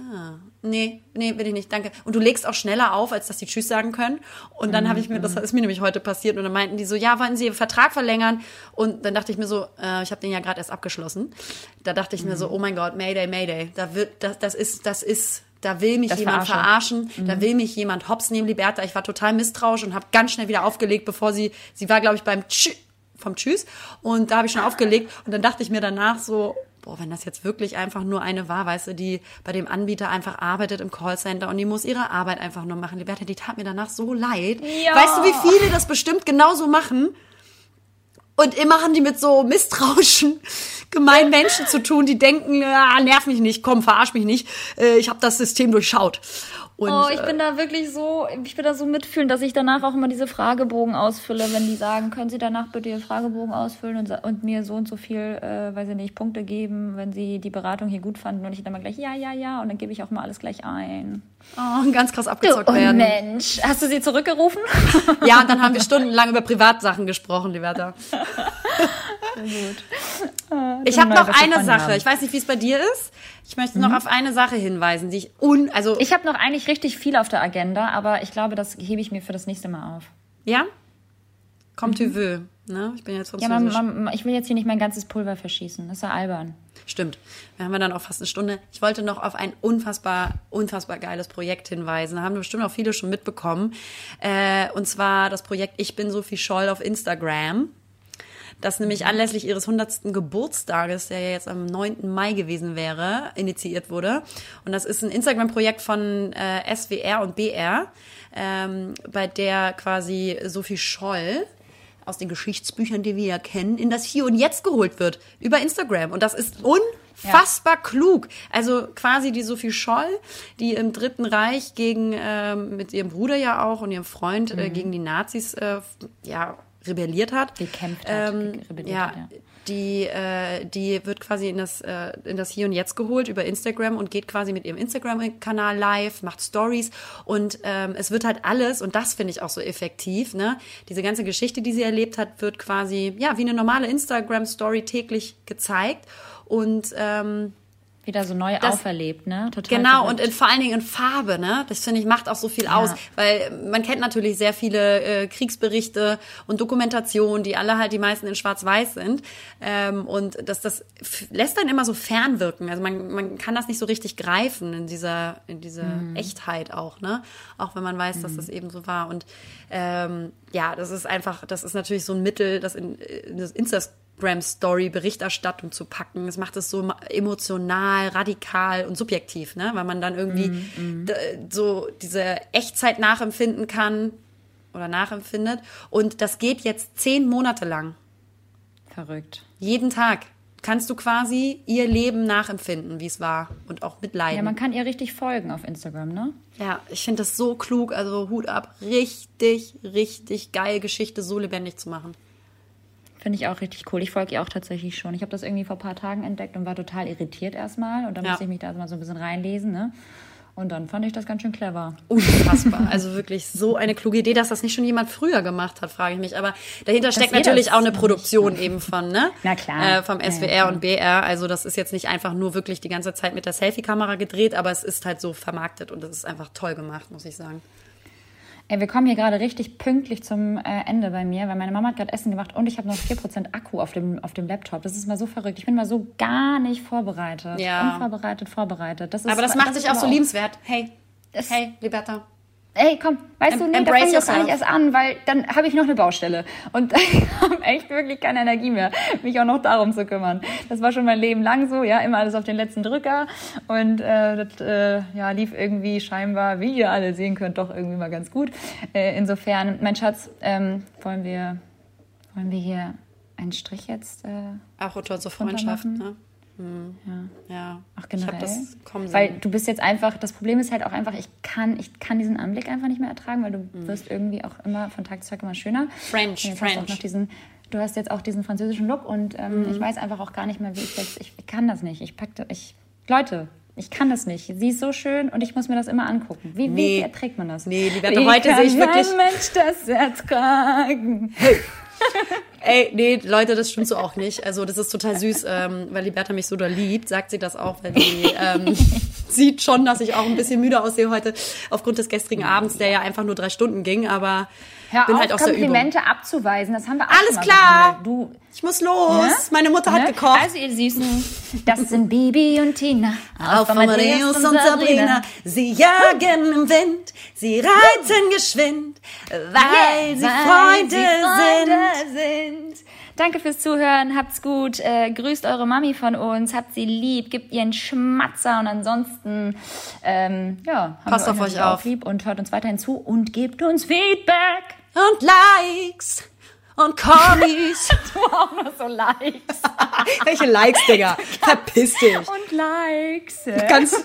Ah, nee, nee, will ich nicht, danke. Und du legst auch schneller auf, als dass die Tschüss sagen können. Und dann habe ich mir, das ist mir nämlich heute passiert, und dann meinten die so, ja, wollen Sie Ihren Vertrag verlängern? Und dann dachte ich mir so, äh, ich habe den ja gerade erst abgeschlossen. Da dachte ich mir so, oh mein Gott, Mayday, Mayday. Da wird, das, das ist, das ist, da will mich Das jemand Verarsche. verarschen, da will mich jemand hops nehmen, Liberta. Ich war total misstrauisch und habe ganz schnell wieder aufgelegt, bevor sie, sie war, glaube ich, beim Tschü vom Tschüss. Und da habe ich schon aufgelegt. Und dann dachte ich mir danach so, boah, wenn das jetzt wirklich einfach nur eine war, weißt du, die bei dem Anbieter einfach arbeitet im Callcenter und die muss ihre Arbeit einfach nur machen. Liberta, die tat mir danach so leid. Ja. Weißt du, wie viele das bestimmt genauso machen? Und immer haben die mit so misstrauischen, gemeinen Menschen zu tun, die denken, ja, nerv mich nicht, komm, verarsch mich nicht. Äh, Ich habe das System durchschaut. Und, Oh, ich äh, bin da wirklich so, ich bin da so mitfühlend, dass ich danach auch immer diese Fragebogen ausfülle, wenn die sagen, können Sie danach bitte Ihren Fragebogen ausfüllen und, und mir so und so viel, äh, weiß ich nicht, Punkte geben, wenn Sie die Beratung hier gut fanden und ich dann mal gleich ja, ja, ja und dann gebe ich auch mal alles gleich ein. oh, ganz krass Du abgezockt werden. Mensch, hast du sie zurückgerufen? Ja, und dann haben wir stundenlang über Privatsachen gesprochen, Liberta. Ich habe noch eine Sache. haben. Ich weiß nicht, wie es bei dir ist. Ich möchte noch auf eine Sache hinweisen, die ich un, also Ich habe noch eigentlich richtig viel auf der Agenda, aber ich glaube, das hebe ich mir für das nächste Mal auf. ja, comme tu veux. Ne? Ich bin jetzt Ja, man, man, ich will jetzt hier nicht mein ganzes Pulver verschießen. Das ist ja albern. Stimmt. Wir haben ja dann auch fast eine Stunde. Ich wollte noch auf ein unfassbar, unfassbar geiles Projekt hinweisen. Da haben bestimmt auch viele schon mitbekommen. Äh, und zwar das Projekt Ich bin Sophie Scholl auf Instagram. Das nämlich anlässlich ihres 100. Geburtstages, der ja jetzt am 9. Mai gewesen wäre, initiiert wurde. Und das ist ein Instagram-Projekt von äh, SWR und BR, ähm, bei der quasi Sophie Scholl aus den Geschichtsbüchern, die wir ja kennen, in das Hier und Jetzt geholt wird über Instagram. Und das ist unfassbar klug. Also quasi die Sophie Scholl, die im Dritten Reich gegen ähm, mit ihrem Bruder ja auch und ihrem Freund Mhm. äh, gegen die Nazis äh, ja rebelliert hat. Gekämpft hat, Ähm, rebelliert ja, hat, ja. die, äh, die wird quasi in das, äh, in das Hier und Jetzt geholt über Instagram und geht quasi mit ihrem Instagram-Kanal live, macht Stories und ähm, es wird halt alles, und das finde ich auch so effektiv, ne? Diese ganze Geschichte, die sie erlebt hat, wird quasi, ja, wie eine normale Instagram-Story täglich gezeigt. Und ähm, Wieder so neu Das- auferlebt, ne? Total Genau, verrückt. und in, vor allen Dingen in Farbe, ne? Das finde ich macht auch so viel aus, weil man kennt natürlich sehr viele äh, Kriegsberichte und Dokumentationen, die alle halt die meisten in Schwarz-Weiß sind. Ähm, und das, das lässt dann immer so fernwirken. Also man, man kann das nicht so richtig greifen in dieser, in dieser Mhm. Echtheit auch, ne? Auch wenn man weiß, dass das eben so war. Und ähm, ja, das ist einfach, das ist natürlich so ein Mittel, das in, in das Instagram-Story Berichterstattung zu packen. Es macht es so emotional, radikal und subjektiv, ne? Weil man dann irgendwie d- so diese Echtzeit nachempfinden kann oder nachempfindet. Und das geht jetzt zehn Monate lang. Verrückt. Jeden Tag kannst du quasi ihr Leben nachempfinden, wie es war und auch Ja, mitleiden. man kann ihr richtig folgen auf Instagram, ne? Ja, ich finde das so klug, also Hut ab. Richtig, richtig geil, Geschichte so lebendig zu machen. Finde ich auch richtig cool. Ich folge ihr auch tatsächlich schon. Ich habe das irgendwie vor ein paar Tagen entdeckt und war total irritiert erstmal. Und dann Ja. musste ich mich da mal so ein bisschen reinlesen, ne? Und dann fand ich das ganz schön clever. Unfassbar. Also wirklich so eine kluge Idee, dass das nicht schon jemand früher gemacht hat, frage ich mich. Aber dahinter steckt natürlich das auch eine Produktion eben von, ne? Na klar. Äh, vom Ja, ja, SWR klar. und BR. Also das ist jetzt nicht einfach nur wirklich die ganze Zeit mit der Selfie-Kamera gedreht, aber es ist halt so vermarktet und es ist einfach toll gemacht, muss ich sagen. Ey, wir kommen hier gerade richtig pünktlich zum äh, Ende bei mir, weil meine Mama hat gerade Essen gemacht und ich habe noch 4% Akku auf dem, auf dem Laptop. Das ist mal so verrückt. Ich bin mal so gar nicht vorbereitet. Ja. Unvorbereitet, vorbereitet. Das ist, Aber das macht ist dich auch so liebenswert. Hey, Es- hey, Liberta. Ey, komm, weißt du, nee, da fange ich gar nicht erst an, weil dann habe ich noch eine Baustelle. Und ich habe echt wirklich keine Energie mehr, mich auch noch darum zu kümmern. Das war schon mein Leben lang so, ja, immer alles auf den letzten Drücker. Und äh, das äh, ja, lief irgendwie scheinbar, wie ihr alle sehen könnt, doch irgendwie mal ganz gut. Äh, insofern, mein Schatz, ähm, wollen wir wollen wir hier einen Strich jetzt äh, Auch unter zur Freundschaft, ne? Hm. Ja. Ach, Ich generell. das kommen weil du bist jetzt einfach, das Problem ist halt auch einfach, ich kann, ich kann diesen Anblick einfach nicht mehr ertragen, weil du Mhm. wirst irgendwie auch immer von Tag zu Tag immer schöner. French, jetzt Hast du, auch French. diesen, du hast jetzt auch diesen französischen Look und ähm, Mhm. ich weiß einfach auch gar nicht mehr, wie ich jetzt, ich, ich kann das nicht. Ich packte, ich, Leute, ich kann das nicht. Sie ist so schön und ich muss mir das immer angucken. Wie, Nee. wie erträgt man das? Nee, Liberta, heute sehe ich wirklich- Ein Mensch das ertragen. Ey, nee, Leute, das stimmt so auch nicht. Also das ist total süß, ähm, weil Liberta mich so da liebt, sagt sie das auch, wenn sie, ähm, sieht schon, dass ich auch ein bisschen müde aussehe heute aufgrund des gestrigen Abends, der ja einfach nur drei Stunden ging, aber Hör bin auf, halt aus. Komplimente abzuweisen. Das haben wir auch Alles klar. Du, Ich muss los. Ne? Meine Mutter hat ne? gekocht. Also ihr Süßen, das sind Bibi und Tina. Auf Amadeus und Sabrina, sie jagen im Wind, sie reiten geschwind, weil sie Freunde sind. sind. Danke fürs Zuhören, habt's gut, äh, grüßt eure Mami von uns, habt sie lieb, gebt ihr einen Schmatzer und ansonsten, ähm, ja, Passt auf euch auf. lieb und hört uns weiterhin zu und gebt uns Feedback. Und Likes und Kommis. Du auch noch so Likes. Welche Likes, Digga? Verpiss dich. und Likes. Ganz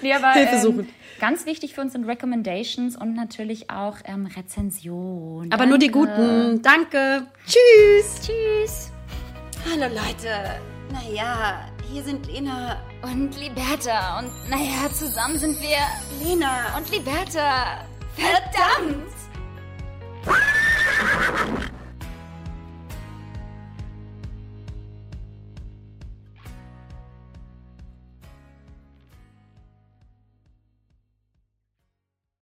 nee, aber, Hilfe ähm, suchen. Ganz wichtig für uns sind Recommendations und natürlich auch ähm, Rezensionen. Aber nur die guten. Danke. Tschüss. Tschüss. Hallo Leute. Naja, hier sind Lena und Liberta. Und naja, zusammen sind wir Lena und Liberta. Verdammt!